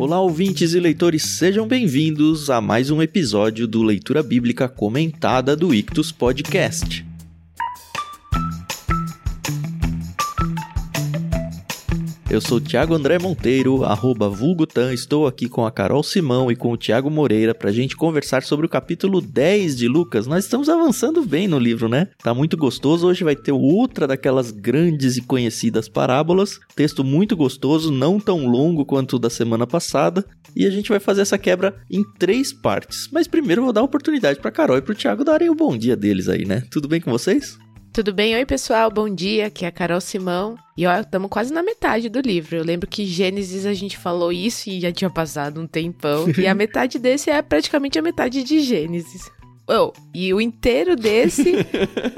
Olá, ouvintes e leitores, sejam bem-vindos a mais um episódio do Leitura Bíblica Comentada do Ictus Podcast. Eu sou Thiago André Monteiro, arroba Vulgutan. Estou aqui com a Carol Simão e com o Thiago Moreira para a gente conversar sobre o capítulo 10 de Lucas. Nós estamos avançando bem no livro, né? Tá muito gostoso. Hoje vai ter outra daquelas grandes e conhecidas parábolas. Texto muito gostoso, não tão longo quanto o da semana passada. E a gente vai fazer essa quebra em três partes. Mas primeiro vou dar a oportunidade para Carol e para o Thiago darem o bom dia deles aí, né? Tudo bem com vocês? Tudo bem? Oi, pessoal, bom dia. Aqui é a Carol Simão. E ó, estamos quase na metade do livro. Eu lembro que Gênesis a gente falou isso e já tinha passado um tempão. e a metade desse é praticamente a metade de Gênesis. Oh, e o inteiro desse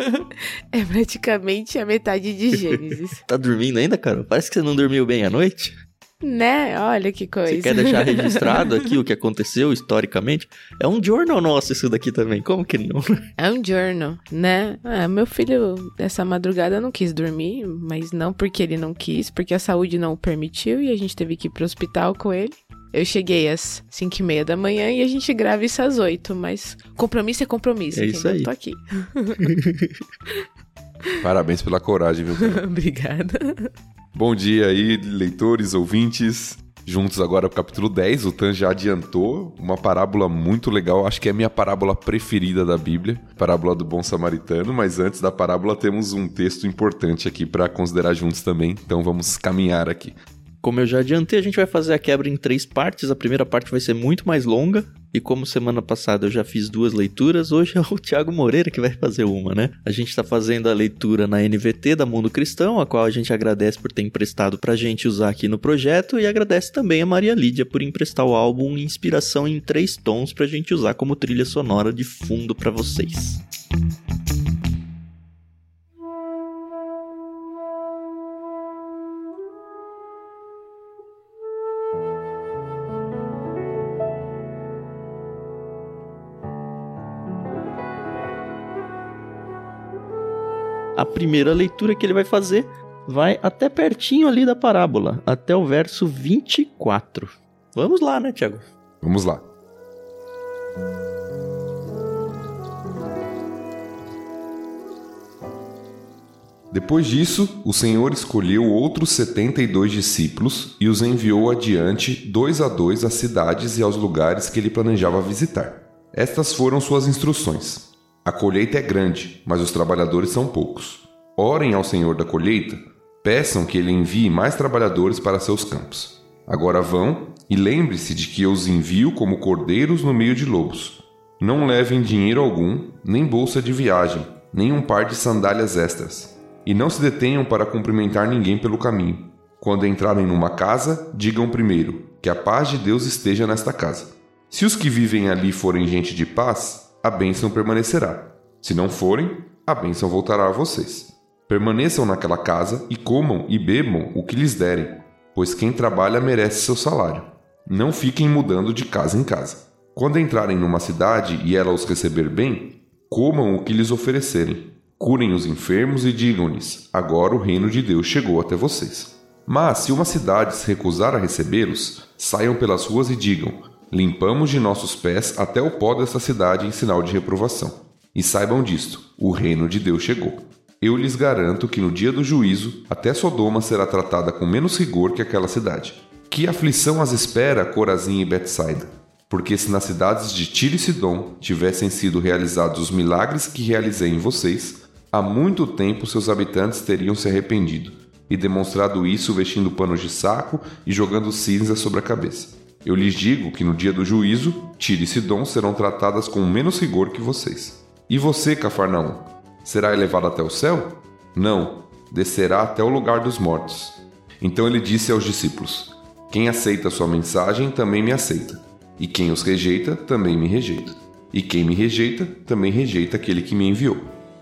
é praticamente a metade de Gênesis. Tá dormindo ainda, Carol? Parece que você não dormiu bem à noite. Né? Olha que coisa. Você quer deixar registrado aqui o que aconteceu historicamente? É um journal nosso isso daqui também. Como que não? É um journal, né? Ah, meu filho, essa madrugada não quis dormir, mas não porque ele não quis, porque a saúde não o permitiu e a gente teve que ir pro hospital com ele. Eu cheguei às 5 e meia da manhã e a gente grava isso às 8, mas compromisso é compromisso. É isso aí. Eu tô aqui. Parabéns pela coragem, viu? Obrigada. Bom dia aí, leitores, ouvintes. Juntos agora o capítulo 10, o Tan já adiantou uma parábola muito legal, acho que é a minha parábola preferida da Bíblia, parábola do bom samaritano, mas antes da parábola temos um texto importante aqui para considerar juntos também, então vamos caminhar aqui. Como eu já adiantei, a gente vai fazer a quebra em três partes. A primeira parte vai ser muito mais longa. E como semana passada eu já fiz duas leituras, hoje é o Thiago Moreira que vai fazer uma, né? A gente está fazendo a leitura na NVT da Mundo Cristão, a qual a gente agradece por ter emprestado pra gente usar aqui no projeto. E agradece também a Maria Lídia por emprestar o álbum Inspiração em Três Tons pra gente usar como trilha sonora de fundo para vocês. A primeira leitura que ele vai fazer vai até pertinho ali da parábola, até o verso 24. Vamos lá, né, Tiago? Vamos lá. Depois disso, o Senhor escolheu outros setenta e dois discípulos e os enviou adiante, dois a dois, às cidades e aos lugares que ele planejava visitar. Estas foram suas instruções. A colheita é grande, mas os trabalhadores são poucos. Orem ao Senhor da colheita, peçam que ele envie mais trabalhadores para seus campos. Agora vão e lembre-se de que eu os envio como cordeiros no meio de lobos. Não levem dinheiro algum, nem bolsa de viagem, nem um par de sandálias extras. E não se detenham para cumprimentar ninguém pelo caminho. Quando entrarem numa casa, digam primeiro: que a paz de Deus esteja nesta casa. Se os que vivem ali forem gente de paz, a bênção permanecerá. Se não forem, a bênção voltará a vocês. Permaneçam naquela casa e comam e bebam o que lhes derem, pois quem trabalha merece seu salário. Não fiquem mudando de casa em casa. Quando entrarem numa cidade e ela os receber bem, comam o que lhes oferecerem. Curem os enfermos e digam-lhes: agora o reino de Deus chegou até vocês. Mas se uma cidade se recusar a recebê-los, saiam pelas ruas e digam: Limpamos de nossos pés até o pó dessa cidade em sinal de reprovação. E saibam disto: o reino de Deus chegou. Eu lhes garanto que no dia do juízo, até Sodoma será tratada com menos rigor que aquela cidade. Que aflição as espera Corazim e Betsaida? Porque se nas cidades de Tiro e Sidom tivessem sido realizados os milagres que realizei em vocês, há muito tempo seus habitantes teriam se arrependido e demonstrado isso vestindo panos de saco e jogando cinza sobre a cabeça. Eu lhes digo que no dia do juízo, Tiro e Sidom serão tratadas com menos rigor que vocês. E você, Cafarnaum, será elevado até o céu? Não, descerá até o lugar dos mortos. Então ele disse aos discípulos: Quem aceita sua mensagem também me aceita, e quem os rejeita também me rejeita. E quem me rejeita também rejeita aquele que me enviou.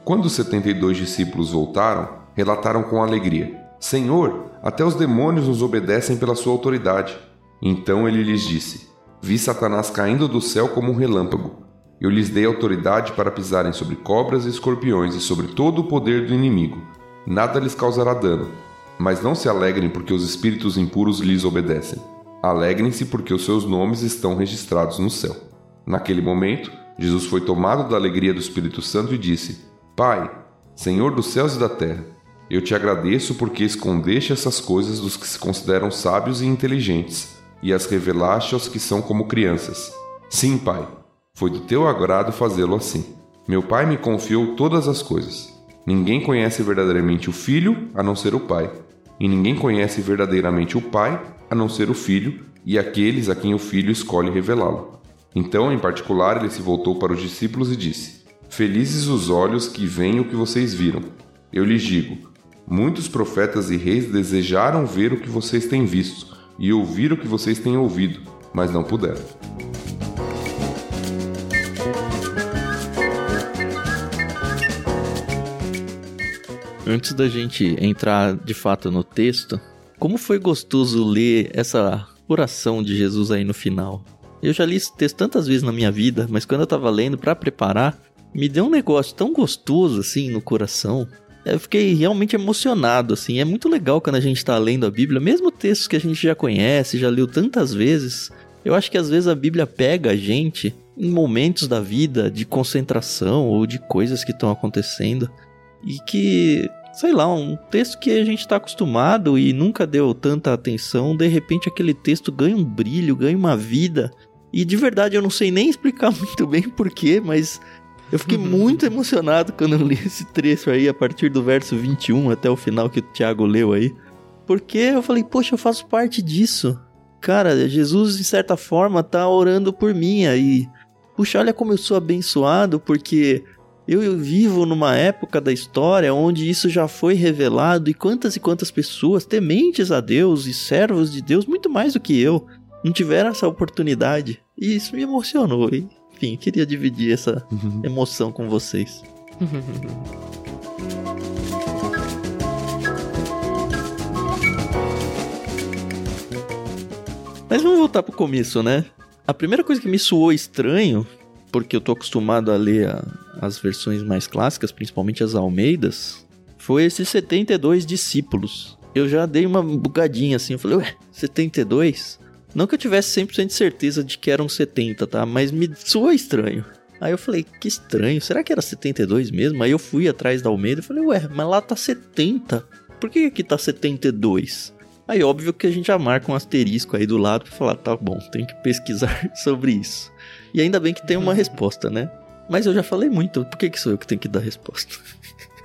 Quando os setenta e dois discípulos voltaram, relataram com alegria: Senhor, até os demônios nos obedecem pela sua autoridade. Então ele lhes disse: Vi Satanás caindo do céu como um relâmpago. Eu lhes dei autoridade para pisarem sobre cobras e escorpiões e sobre todo o poder do inimigo. Nada lhes causará dano. Mas não se alegrem porque os espíritos impuros lhes obedecem. Alegrem-se porque os seus nomes estão registrados no céu. Naquele momento, Jesus foi tomado da alegria do Espírito Santo e disse: Pai, Senhor dos céus e da terra, eu te agradeço porque escondeste essas coisas dos que se consideram sábios e inteligentes e as revelaste aos que são como crianças. Sim, Pai, foi do teu agrado fazê-lo assim. Meu Pai me confiou todas as coisas. Ninguém conhece verdadeiramente o Filho a não ser o Pai, e ninguém conhece verdadeiramente o Pai a não ser o Filho e aqueles a quem o Filho escolhe revelá-lo. Então, em particular, ele se voltou para os discípulos e disse: Felizes os olhos que veem o que vocês viram. Eu lhes digo: muitos profetas e reis desejaram ver o que vocês têm visto e ouvir o que vocês têm ouvido, mas não puderam. Antes da gente entrar de fato no texto, como foi gostoso ler essa oração de Jesus aí no final. Eu já li esse texto tantas vezes na minha vida, mas quando eu tava lendo para preparar, me deu um negócio tão gostoso assim no coração. Eu fiquei realmente emocionado, assim. É muito legal quando a gente tá lendo a Bíblia, mesmo textos que a gente já conhece, já leu tantas vezes. Eu acho que às vezes a Bíblia pega a gente em momentos da vida de concentração ou de coisas que estão acontecendo e que, sei lá, um texto que a gente está acostumado e nunca deu tanta atenção, de repente aquele texto ganha um brilho, ganha uma vida. E de verdade eu não sei nem explicar muito bem porquê, mas eu fiquei uhum. muito emocionado quando eu li esse trecho aí, a partir do verso 21 até o final que o Tiago leu aí. Porque eu falei, poxa, eu faço parte disso. Cara, Jesus, de certa forma, tá orando por mim aí. Puxa, olha como eu sou abençoado, porque eu vivo numa época da história onde isso já foi revelado e quantas e quantas pessoas tementes a Deus e servos de Deus, muito mais do que eu, não tiveram essa oportunidade. E isso me emocionou, hein? Enfim, queria dividir essa uhum. emoção com vocês. Mas vamos voltar pro começo, né? A primeira coisa que me soou estranho, porque eu tô acostumado a ler a, as versões mais clássicas, principalmente as Almeidas, foi esses 72 discípulos. Eu já dei uma bugadinha assim, eu falei, ué, 72? Não que eu tivesse 100% de certeza de que eram 70, tá? Mas me soou estranho. Aí eu falei, que estranho, será que era 72 mesmo? Aí eu fui atrás da Almeida e falei, ué, mas lá tá 70. Por que aqui tá 72? Aí óbvio que a gente já marca um asterisco aí do lado pra falar, tá bom, tem que pesquisar sobre isso. E ainda bem que tem uma resposta, né? Mas eu já falei muito, por que, que sou eu que tenho que dar resposta?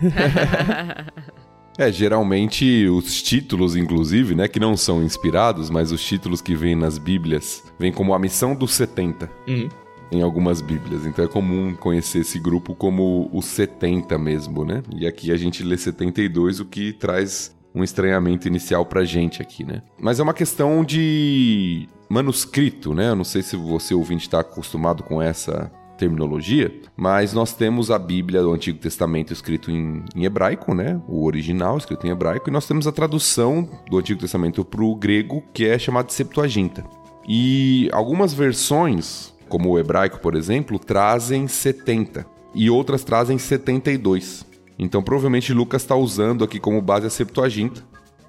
É, geralmente os títulos, inclusive, né, que não são inspirados, mas os títulos que vêm nas Bíblias, vêm como a missão dos 70. Uhum. Em algumas Bíblias. Então é comum conhecer esse grupo como os 70 mesmo, né? E aqui a gente lê 72, o que traz um estranhamento inicial pra gente aqui, né? Mas é uma questão de manuscrito, né? Eu não sei se você ouvinte está acostumado com essa terminologia, mas nós temos a Bíblia do Antigo Testamento escrito em, em, hebraico, né? O original escrito em hebraico, e nós temos a tradução do Antigo Testamento para o grego, que é chamada de Septuaginta. E algumas versões, como o hebraico, por exemplo, trazem 70 e outras trazem 72. Então, provavelmente Lucas está usando aqui como base a Septuaginta,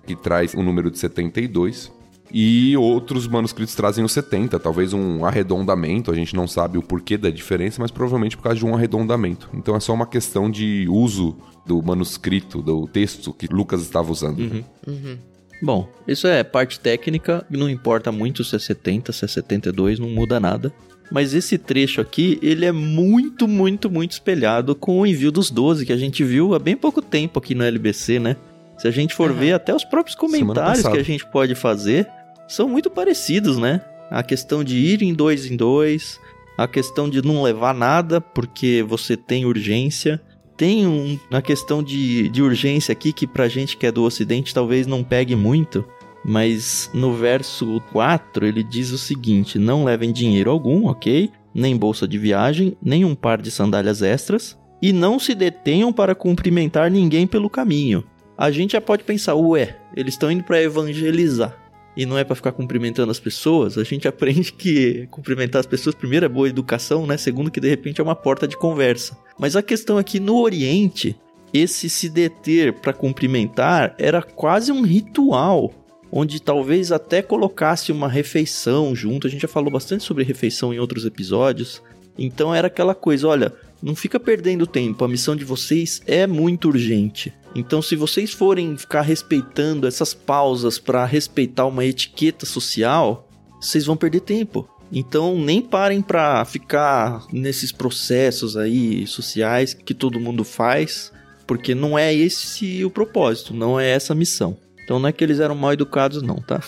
que traz o número de 72. E outros manuscritos trazem os 70, talvez um arredondamento, a gente não sabe o porquê da diferença, mas provavelmente por causa de um arredondamento. Então é só uma questão de uso do manuscrito, do texto que Lucas estava usando. Uhum. Uhum. Bom, isso é parte técnica, não importa muito se é 70, se é 72, não muda nada. Mas esse trecho aqui, ele é muito, muito, muito espelhado com o envio dos 12 que a gente viu há bem pouco tempo aqui no LBC, né? Se a gente for uhum. ver até os próprios comentários que a gente pode fazer, são muito parecidos, né? A questão de ir em dois em dois, a questão de não levar nada porque você tem urgência. Tem um, uma questão de, de urgência aqui que pra gente que é do ocidente talvez não pegue muito, mas no verso 4 ele diz o seguinte: Não levem dinheiro algum, ok? Nem bolsa de viagem, nem um par de sandálias extras, e não se detenham para cumprimentar ninguém pelo caminho. A gente já pode pensar, ué, eles estão indo para evangelizar e não é para ficar cumprimentando as pessoas, a gente aprende que cumprimentar as pessoas, primeiro, é boa educação, né? Segundo, que de repente é uma porta de conversa. Mas a questão aqui no Oriente, esse se deter para cumprimentar era quase um ritual. onde talvez até colocasse uma refeição junto. A gente já falou bastante sobre refeição em outros episódios. Então era aquela coisa, olha, não fica perdendo tempo, a missão de vocês é muito urgente. Então, se vocês forem ficar respeitando essas pausas para respeitar uma etiqueta social, vocês vão perder tempo. Então, nem parem para ficar nesses processos aí sociais que todo mundo faz, porque não é esse o propósito, não é essa a missão. Então, não é que eles eram mal educados, não, tá?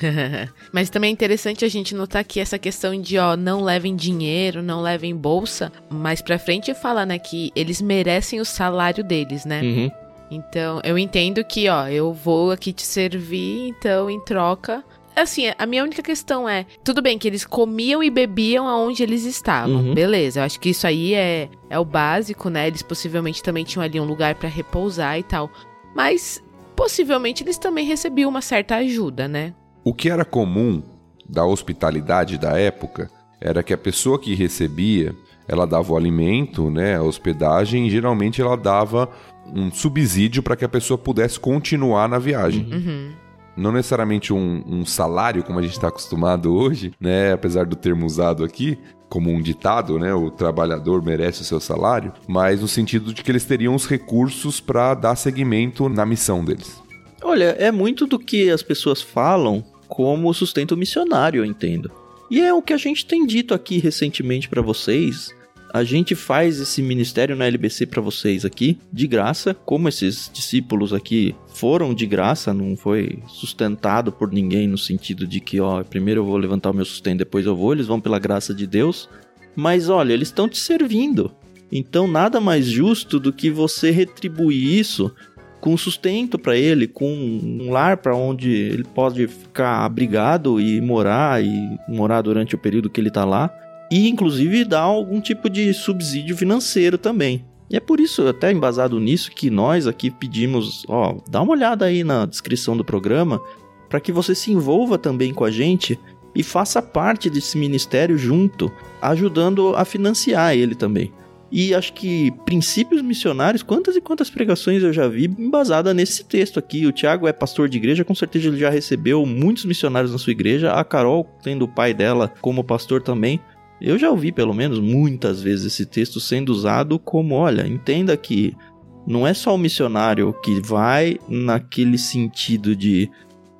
Mas também é interessante a gente notar que essa questão de, ó, não levem dinheiro, não levem bolsa, mais pra frente fala, né, que eles merecem o salário deles, né? Uhum. Então, eu entendo que, ó, eu vou aqui te servir, então, em troca. Assim, a minha única questão é: tudo bem que eles comiam e bebiam aonde eles estavam, Uhum. beleza. Eu acho que isso aí é, é o básico, né? Eles possivelmente também tinham ali um lugar pra repousar e tal. Mas, possivelmente, eles também recebiam uma certa ajuda, né? O que era comum da hospitalidade da época era que a pessoa que recebia, ela dava o alimento, né, a hospedagem, e geralmente ela dava um subsídio para que a pessoa pudesse continuar na viagem. Uhum. Não necessariamente um, um salário, como a gente está acostumado hoje, né, apesar do termo usado aqui, como um ditado, né, o trabalhador merece o seu salário, mas no sentido de que eles teriam os recursos para dar seguimento na missão deles. Olha, é muito do que as pessoas falam como sustento missionário, eu entendo. E é o que a gente tem dito aqui recentemente pra vocês. A gente faz esse ministério na LBC pra vocês aqui de graça, como esses discípulos aqui foram de graça, não foi sustentado por ninguém no sentido de que, ó, primeiro eu vou levantar o meu sustento, depois eu vou, eles vão pela graça de Deus. Mas olha, eles estão te servindo. Então nada mais justo do que você retribuir isso com sustento para ele, com um lar para onde ele pode ficar abrigado e morar e morar durante o período que ele tá lá e inclusive dar algum tipo de subsídio financeiro também. E é por isso, até embasado nisso, que nós aqui pedimos, ó, dá uma olhada aí na descrição do programa para que você se envolva também com a gente e faça parte desse ministério junto, ajudando a financiar ele também. E acho que princípios missionários, quantas e quantas pregações eu já vi embasada nesse texto aqui. O Tiago é pastor de igreja, com certeza ele já recebeu muitos missionários na sua igreja. A Carol, tendo o pai dela como pastor também. Eu já ouvi pelo menos muitas vezes esse texto sendo usado como, olha, entenda que não é só o missionário que vai naquele sentido de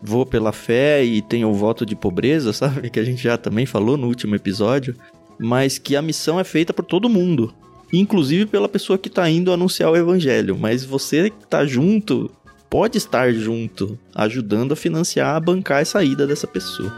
vou pela fé e tenho o voto de pobreza, sabe? Que a gente já também falou no último episódio, mas que a missão é feita por todo mundo inclusive pela pessoa que está indo anunciar o evangelho, mas você que está junto pode estar junto, ajudando a financiar, a bancar essa ida dessa pessoa.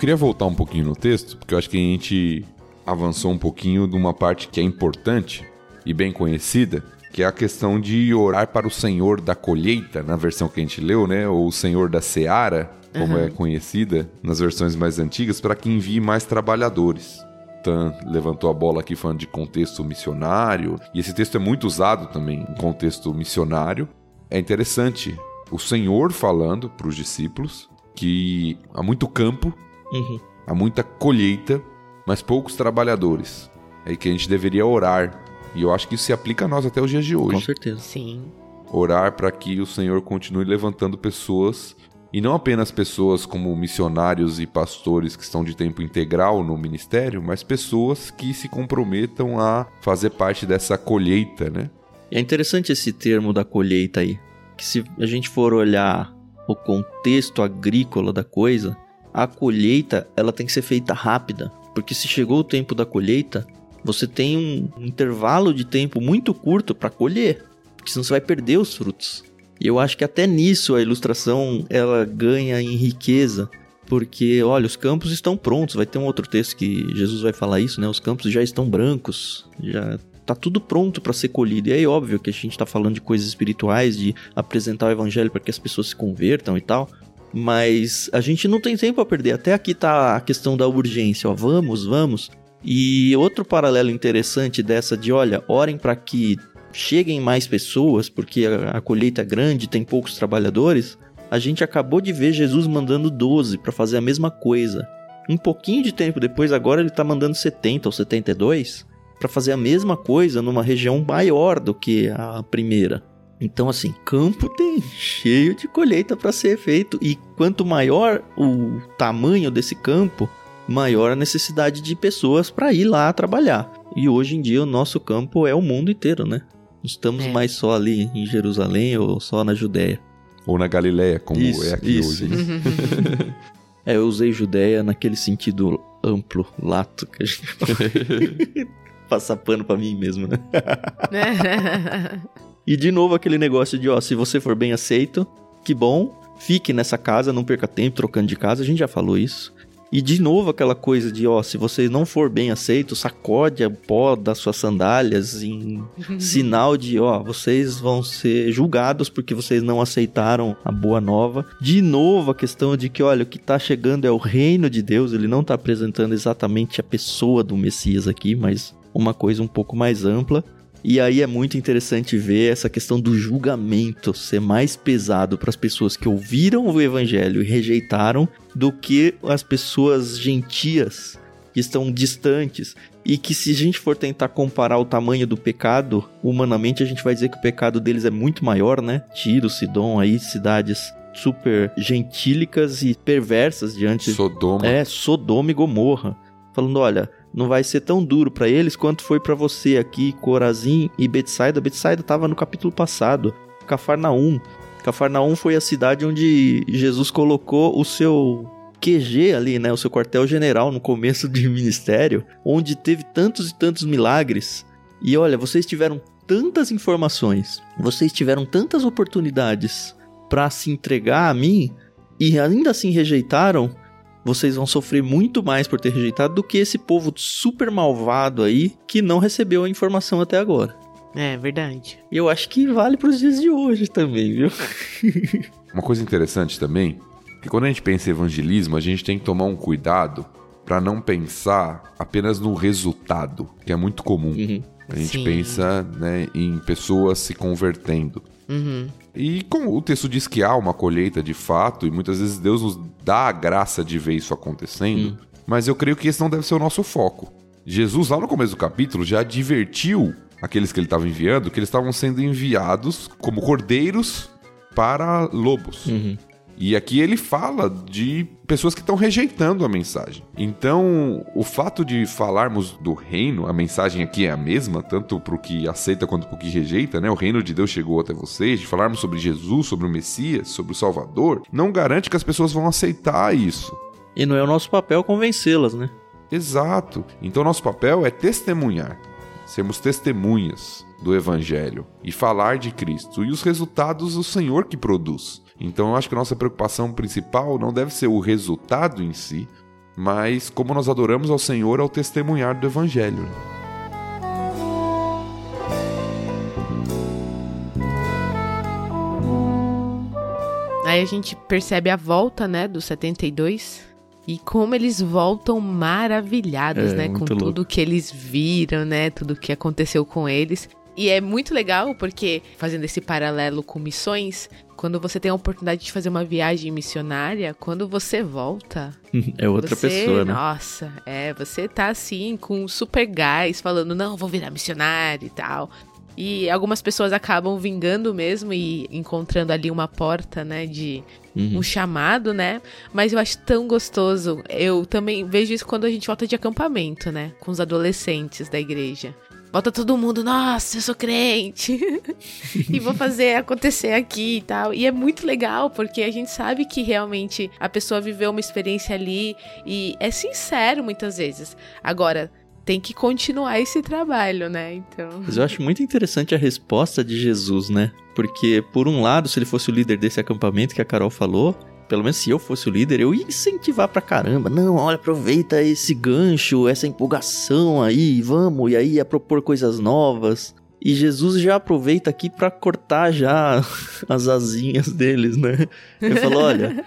Queria voltar um pouquinho no texto, porque eu acho que a gente avançou um pouquinho de uma parte que é importante e bem conhecida, que é a questão de orar para o Senhor da colheita, na versão que a gente leu, né? Ou o Senhor da seara, como Uhum. é conhecida nas versões mais antigas, para que envie mais trabalhadores. Tan levantou a bola aqui falando de contexto missionário, e esse texto é muito usado também em contexto missionário. É interessante o Senhor falando para os discípulos que há muito campo, Uhum. há muita colheita, mas poucos trabalhadores. É que a gente deveria orar. E eu acho que isso se aplica a nós até os dias de Com hoje certeza. Sim. orar para que o Senhor continue levantando pessoas e não apenas pessoas como missionários e pastores que estão de tempo integral no ministério, mas pessoas que se comprometam a fazer parte dessa colheita, né? É interessante esse termo da colheita aí, que se a gente for olhar o contexto agrícola da coisa, a colheita ela tem que ser feita rápida, porque se chegou o tempo da colheita, você tem um intervalo de tempo muito curto para colher, porque senão você vai perder os frutos. E eu acho que até nisso a ilustração ela ganha em riqueza, porque olha, os campos estão prontos. Vai ter um outro texto que Jesus vai falar isso, né? Os campos já estão brancos, já tá tudo pronto para ser colhido. E aí óbvio que a gente tá falando de coisas espirituais, de apresentar o evangelho para que as pessoas se convertam e tal. Mas a gente não tem tempo a perder. Até aqui tá a questão da urgência, ó, vamos, vamos. E outro paralelo interessante dessa de, olha, orem para que cheguem mais pessoas, porque a, a colheita é grande, tem poucos trabalhadores. A gente acabou de ver Jesus mandando 12 para fazer a mesma coisa. Um pouquinho de tempo depois, agora ele tá mandando 70 ou 72. para fazer a mesma coisa numa região maior do que a primeira. Então, assim, campo tem cheio de colheita para ser feito e quanto maior o tamanho desse campo, maior a necessidade de pessoas para ir lá trabalhar. E hoje em dia o nosso campo é o mundo inteiro, né? Não estamos é. mais só ali em Jerusalém ou só na Judéia. Ou na Galileia, como isso, é aqui isso. hoje. é, eu usei Judéia naquele sentido amplo, lato, que a gente Passar pano pra mim mesmo, né? e de novo aquele negócio de, ó, se você for bem aceito, que bom, fique nessa casa, não perca tempo trocando de casa, a gente já falou isso. E de novo aquela coisa de, ó, se você não for bem aceito, sacode a pó das suas sandálias em sinal de, ó, vocês vão ser julgados porque vocês não aceitaram a boa nova. De novo a questão de que, olha, o que tá chegando é o reino de Deus, ele não tá apresentando exatamente a pessoa do Messias aqui, mas uma coisa um pouco mais ampla. E aí é muito interessante ver essa questão do julgamento ser mais pesado para as pessoas que ouviram o evangelho e rejeitaram do que as pessoas gentias que estão distantes e que se a gente for tentar comparar o tamanho do pecado, humanamente a gente vai dizer que o pecado deles é muito maior, né? Tiro, Sidom, aí cidades super gentílicas e perversas diante Sodoma. É, Sodoma e Gomorra. Falando, olha, não vai ser tão duro para eles quanto foi para você aqui, Corazim e Betsaida. Betsaida estava no capítulo passado. Cafarnaum. Cafarnaum foi a cidade onde Jesus colocou o seu QG ali, né, o seu quartel-general no começo de ministério, onde teve tantos e tantos milagres. E olha, vocês tiveram tantas informações, vocês tiveram tantas oportunidades para se entregar a mim e ainda assim rejeitaram vocês vão sofrer muito mais por ter rejeitado do que esse povo super malvado aí que não recebeu a informação até agora. É verdade. E eu acho que vale para os dias de hoje também, viu? Uma coisa interessante também, que quando a gente pensa em evangelismo, a gente tem que tomar um cuidado para não pensar apenas no resultado, que é muito comum. Uhum. A gente Sim. pensa né, em pessoas se convertendo. Uhum. E como o texto diz que há uma colheita de fato, e muitas vezes Deus nos dá a graça de ver isso acontecendo, hum. mas eu creio que esse não deve ser o nosso foco. Jesus, lá no começo do capítulo, já advertiu aqueles que ele estava enviando que eles estavam sendo enviados como cordeiros para lobos. Uhum. E aqui ele fala de pessoas que estão rejeitando a mensagem. Então, o fato de falarmos do reino, a mensagem aqui é a mesma, tanto para o que aceita quanto para o que rejeita, né? O reino de Deus chegou até vocês, de falarmos sobre Jesus, sobre o Messias, sobre o Salvador, não garante que as pessoas vão aceitar isso. E não é o nosso papel convencê-las, né? Exato. Então, nosso papel é testemunhar, sermos testemunhas do Evangelho e falar de Cristo e os resultados do Senhor que produz. Então eu acho que a nossa preocupação principal não deve ser o resultado em si, mas como nós adoramos ao Senhor ao testemunhar do Evangelho. Aí a gente percebe a volta, né, do 72 e como eles voltam maravilhados, é, né, com louco. tudo que eles viram, né, tudo que aconteceu com eles. E é muito legal porque, fazendo esse paralelo com missões, quando você tem a oportunidade de fazer uma viagem missionária, quando você volta. É outra você, pessoa, né? Nossa, é, você tá assim, com super gás, falando, não, vou virar missionário e tal. E algumas pessoas acabam vingando mesmo e encontrando ali uma porta, né, de uhum. um chamado, né? Mas eu acho tão gostoso. Eu também vejo isso quando a gente volta de acampamento, né, com os adolescentes da igreja. Volta todo mundo, nossa, eu sou crente. e vou fazer acontecer aqui e tal. E é muito legal, porque a gente sabe que realmente a pessoa viveu uma experiência ali e é sincero muitas vezes. Agora, tem que continuar esse trabalho, né? Então. Mas eu acho muito interessante a resposta de Jesus, né? Porque, por um lado, se ele fosse o líder desse acampamento que a Carol falou, pelo menos se eu fosse o líder, eu ia incentivar pra caramba. Não, olha, aproveita esse gancho, essa empolgação aí, vamos, e aí ia propor coisas novas. E Jesus já aproveita aqui para cortar já as asinhas deles, né? Ele falou, olha,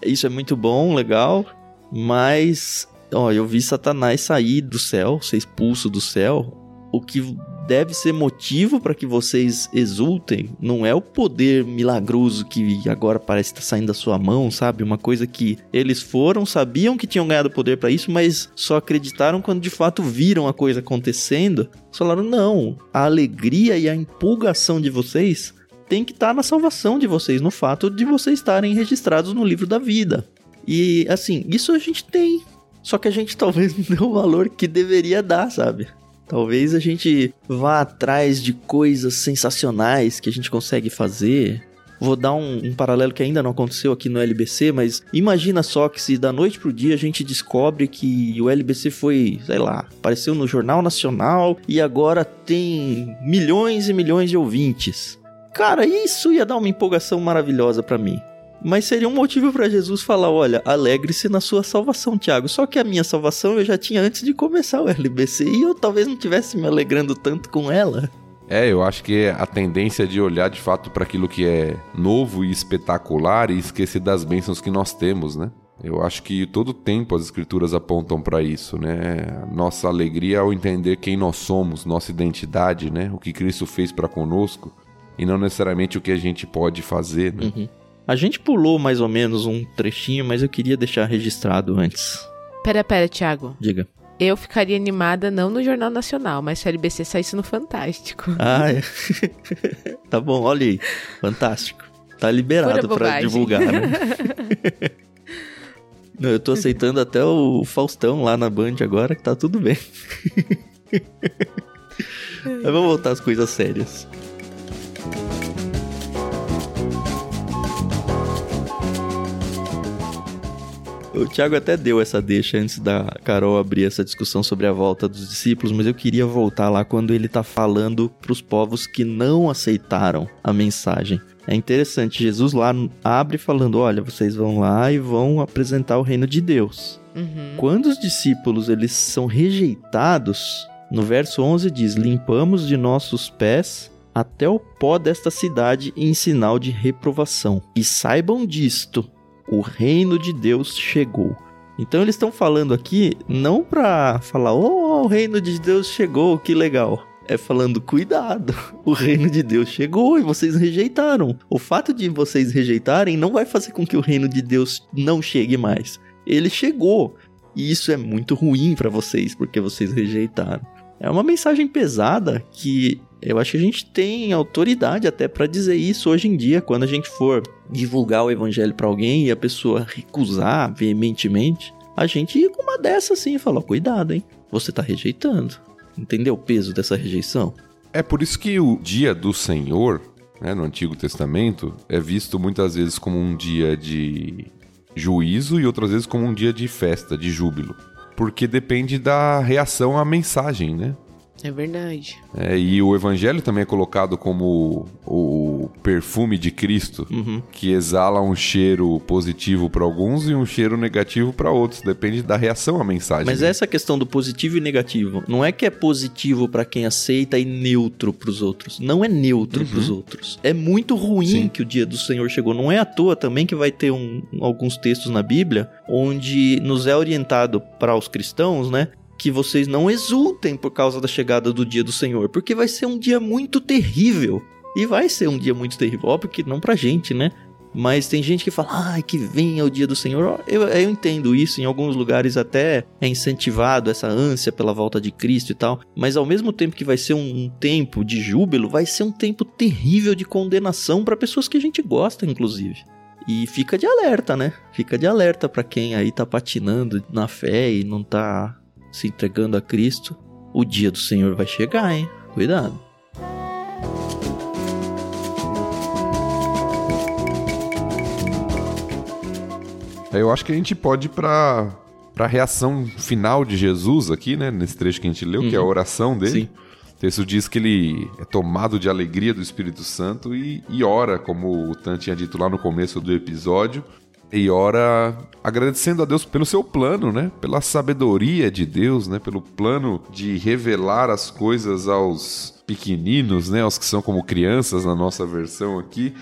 isso é muito bom, legal, mas, ó, eu vi Satanás sair do céu, ser expulso do céu. o que deve ser motivo para que vocês exultem não é o poder milagroso que agora parece estar saindo da sua mão, sabe? Uma coisa que eles foram, sabiam que tinham ganhado poder para isso, mas só acreditaram quando de fato viram a coisa acontecendo. Falaram: não, a alegria e a empolgação de vocês tem que estar tá na salvação de vocês, no fato de vocês estarem registrados no livro da vida. E assim, isso a gente tem. Só que a gente talvez não dê o valor que deveria dar, sabe? Talvez a gente vá atrás de coisas sensacionais que a gente consegue fazer. Vou dar um, um, paralelo que ainda não aconteceu aqui no LBC, mas imagina só que se da noite pro dia a gente descobre que o LBC foi, sei lá, apareceu no Jornal Nacional e agora tem milhões e milhões de ouvintes. Cara, isso ia dar uma empolgação maravilhosa para mim. Mas seria um motivo para Jesus falar: olha, alegre-se na sua salvação, Tiago. Só que a minha salvação eu já tinha antes de começar o LBC e eu talvez não tivesse me alegrando tanto com ela. É, eu acho que a tendência de olhar de fato para aquilo que é novo e espetacular e esquecer das bênçãos que nós temos, né? Eu acho que todo tempo as escrituras apontam para isso, né? Nossa alegria ao entender quem nós somos, nossa identidade, né? O que Cristo fez para conosco e não necessariamente o que a gente pode fazer, né? Uhum. A gente pulou mais ou menos um trechinho, mas eu queria deixar registrado antes. Pera, pera, Thiago. Diga. Eu ficaria animada não no Jornal Nacional, mas se a LBC saísse no Fantástico. Ah, é. tá bom, olha aí. Fantástico. Tá liberado para divulgar, né? não, eu tô aceitando até o Faustão lá na Band agora, que tá tudo bem. mas vamos voltar às coisas sérias. O Thiago até deu essa deixa antes da Carol abrir essa discussão sobre a volta dos discípulos, mas eu queria voltar lá quando ele tá falando para os povos que não aceitaram a mensagem. É interessante, Jesus lá abre falando: olha, vocês vão lá e vão apresentar o reino de Deus. Uhum. Quando os discípulos eles são rejeitados, no verso 11 diz: limpamos de nossos pés até o pó desta cidade em sinal de reprovação. E saibam disto, o reino de Deus chegou. Então eles estão falando aqui não para falar, oh, o reino de Deus chegou, que legal. É falando, cuidado, o reino de Deus chegou e vocês rejeitaram. O fato de vocês rejeitarem não vai fazer com que o reino de Deus não chegue mais. Ele chegou. E isso é muito ruim para vocês, porque vocês rejeitaram. É uma mensagem pesada que eu acho que a gente tem autoridade até para dizer isso hoje em dia, quando a gente for divulgar o evangelho para alguém e a pessoa recusar veementemente, a gente ir com uma dessa assim e falar: cuidado, hein? Você tá rejeitando. Entendeu o peso dessa rejeição? É por isso que o dia do Senhor, né, no Antigo Testamento, é visto muitas vezes como um dia de juízo e outras vezes como um dia de festa, de júbilo porque depende da reação à mensagem, né? É verdade. É, e o evangelho também é colocado como o perfume de Cristo, uhum. que exala um cheiro positivo para alguns e um cheiro negativo para outros. Depende da reação à mensagem. Mas né? essa questão do positivo e negativo, não é que é positivo para quem aceita e neutro para os outros. Não é neutro uhum. para os outros. É muito ruim Sim. que o dia do Senhor chegou. Não é à toa também que vai ter um, alguns textos na Bíblia onde nos é orientado para os cristãos, né? Que vocês não exultem por causa da chegada do dia do Senhor, porque vai ser um dia muito terrível. E vai ser um dia muito terrível, óbvio que não pra gente, né? Mas tem gente que fala, ai, que venha o dia do Senhor. Eu, eu entendo isso, em alguns lugares até é incentivado essa ânsia pela volta de Cristo e tal. Mas ao mesmo tempo que vai ser um, um tempo de júbilo, vai ser um tempo terrível de condenação para pessoas que a gente gosta, inclusive. E fica de alerta, né? Fica de alerta para quem aí tá patinando na fé e não tá se entregando a Cristo, o dia do Senhor vai chegar, hein? Cuidado. Eu acho que a gente pode ir para para a reação final de Jesus aqui, né, nesse trecho que a gente leu, uhum. que é a uhum. oração dele. Sim. O texto diz que ele é tomado de alegria do Espírito Santo e, e ora, como o Tan tinha dito lá no começo do episódio, e ora agradecendo a Deus pelo seu plano, né? Pela sabedoria de Deus, né? Pelo plano de revelar as coisas aos pequeninos, né? Aos que são como crianças na nossa versão aqui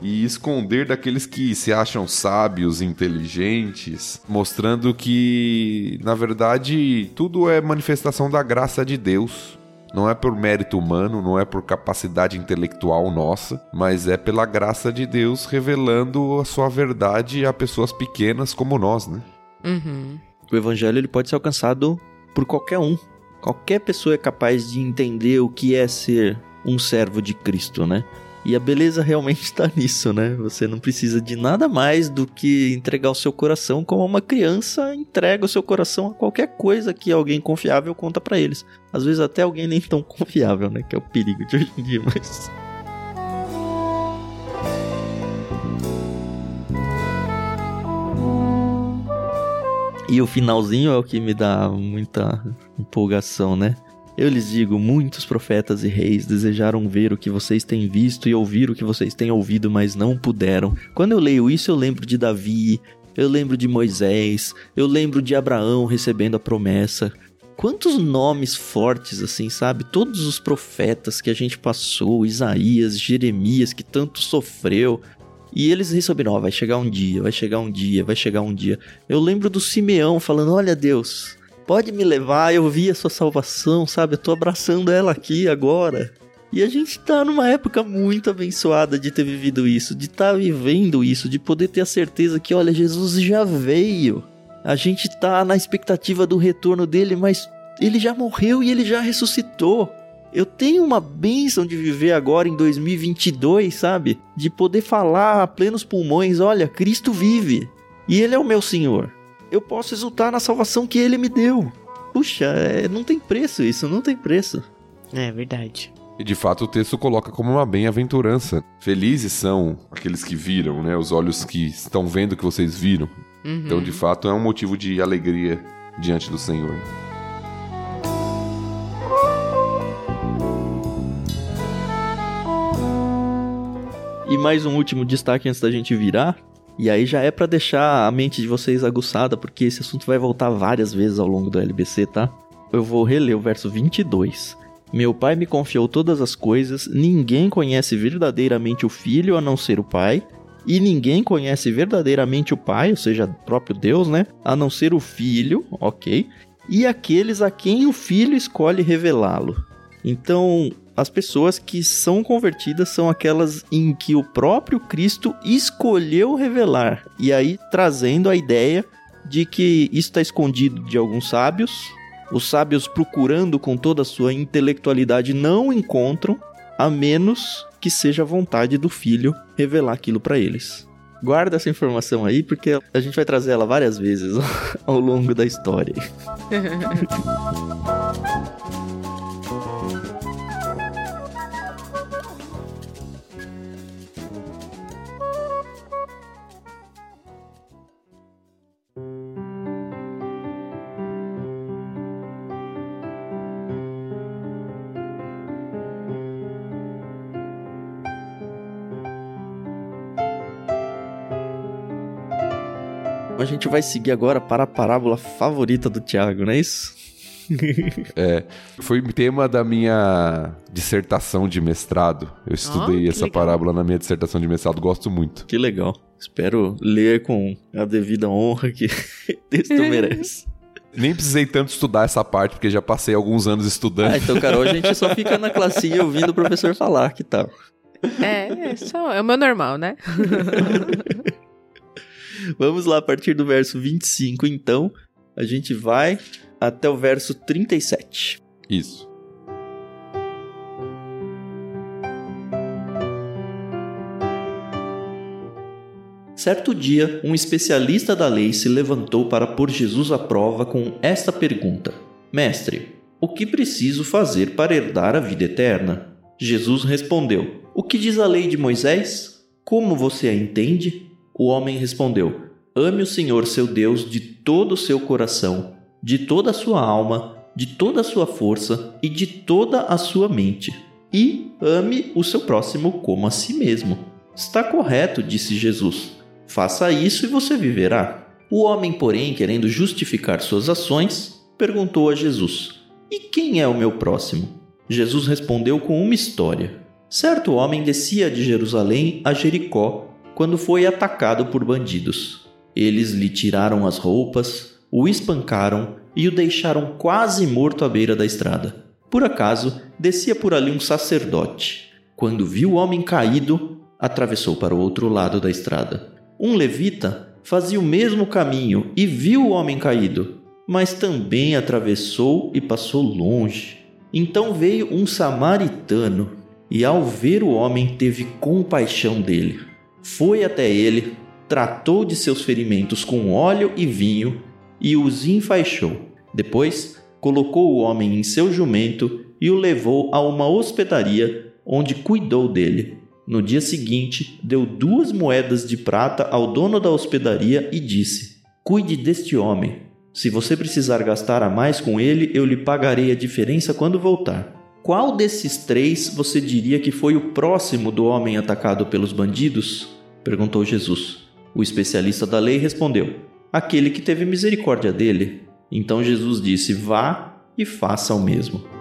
e esconder daqueles que se acham sábios, inteligentes, mostrando que, na verdade, tudo é manifestação da graça de Deus. Não é por mérito humano, não é por capacidade intelectual nossa, mas é pela graça de Deus revelando a sua verdade a pessoas pequenas como nós, né? Uhum. O evangelho ele pode ser alcançado por qualquer um. Qualquer pessoa é capaz de entender o que é ser um servo de Cristo, né? E a beleza realmente está nisso, né? Você não precisa de nada mais do que entregar o seu coração como uma criança entrega o seu coração a qualquer coisa que alguém confiável conta para eles. Às vezes até alguém nem tão confiável, né? Que é o perigo de hoje em dia, mas E o finalzinho é o que me dá muita empolgação, né? Eu lhes digo: muitos profetas e reis desejaram ver o que vocês têm visto e ouvir o que vocês têm ouvido, mas não puderam. Quando eu leio isso, eu lembro de Davi, eu lembro de Moisés, eu lembro de Abraão recebendo a promessa. Quantos nomes fortes, assim, sabe? Todos os profetas que a gente passou, Isaías, Jeremias, que tanto sofreu, e eles receberam, ó, vai chegar um dia, vai chegar um dia, vai chegar um dia. Eu lembro do Simeão falando: Olha, Deus, pode me levar, eu vi a sua salvação, sabe? Eu tô abraçando ela aqui agora. E a gente tá numa época muito abençoada de ter vivido isso, de estar tá vivendo isso, de poder ter a certeza que, olha, Jesus já veio. A gente tá na expectativa do retorno dele, mas ele já morreu e ele já ressuscitou. Eu tenho uma bênção de viver agora em 2022, sabe? De poder falar a plenos pulmões: olha, Cristo vive e Ele é o meu Senhor. Eu posso exultar na salvação que Ele me deu. Puxa, é, não tem preço isso, não tem preço. É verdade. E de fato o texto coloca como uma bem-aventurança. Felizes são aqueles que viram, né? Os olhos que estão vendo que vocês viram. Uhum. Então, de fato, é um motivo de alegria diante do Senhor. E mais um último destaque antes da gente virar. E aí já é para deixar a mente de vocês aguçada, porque esse assunto vai voltar várias vezes ao longo do LBC, tá? Eu vou reler o verso 22. Meu pai me confiou todas as coisas, ninguém conhece verdadeiramente o filho a não ser o pai, e ninguém conhece verdadeiramente o pai, ou seja, o próprio Deus, né? A não ser o filho, ok? E aqueles a quem o filho escolhe revelá-lo. Então, as pessoas que são convertidas são aquelas em que o próprio Cristo escolheu revelar. E aí trazendo a ideia de que isso está escondido de alguns sábios. Os sábios, procurando com toda a sua intelectualidade, não encontram, a menos que seja a vontade do filho revelar aquilo para eles. Guarda essa informação aí, porque a gente vai trazer ela várias vezes ao longo da história. gente vai seguir agora para a parábola favorita do Tiago, não é isso? é, foi tema da minha dissertação de mestrado. Eu estudei Oh, essa legal. parábola na minha dissertação de mestrado, gosto muito. Que legal. Espero ler com a devida honra que texto merece. Nem precisei tanto estudar essa parte, porque já passei alguns anos estudando. Ah, então, Carol, a gente só fica na classinha ouvindo o professor falar, que tal? É, é só, é o meu normal, né? Vamos lá, a partir do verso 25, então, a gente vai até o verso 37. Isso. Certo dia, um especialista da lei se levantou para pôr Jesus à prova com esta pergunta: Mestre, o que preciso fazer para herdar a vida eterna? Jesus respondeu: O que diz a lei de Moisés? Como você a entende? O homem respondeu: Ame o Senhor seu Deus de todo o seu coração, de toda a sua alma, de toda a sua força e de toda a sua mente. E ame o seu próximo como a si mesmo. Está correto, disse Jesus. Faça isso e você viverá. O homem, porém, querendo justificar suas ações, perguntou a Jesus: E quem é o meu próximo? Jesus respondeu com uma história. Certo homem descia de Jerusalém a Jericó quando foi atacado por bandidos. Eles lhe tiraram as roupas, o espancaram e o deixaram quase morto à beira da estrada. Por acaso, descia por ali um sacerdote. Quando viu o homem caído, atravessou para o outro lado da estrada. Um levita fazia o mesmo caminho e viu o homem caído, mas também atravessou e passou longe. Então veio um samaritano e, ao ver o homem, teve compaixão dele. Foi até ele, tratou de seus ferimentos com óleo e vinho e os enfaixou. Depois, colocou o homem em seu jumento e o levou a uma hospedaria, onde cuidou dele. No dia seguinte, deu duas moedas de prata ao dono da hospedaria e disse: Cuide deste homem. Se você precisar gastar a mais com ele, eu lhe pagarei a diferença quando voltar. Qual desses três você diria que foi o próximo do homem atacado pelos bandidos? perguntou Jesus. O especialista da lei respondeu: Aquele que teve misericórdia dele. Então Jesus disse: Vá e faça o mesmo.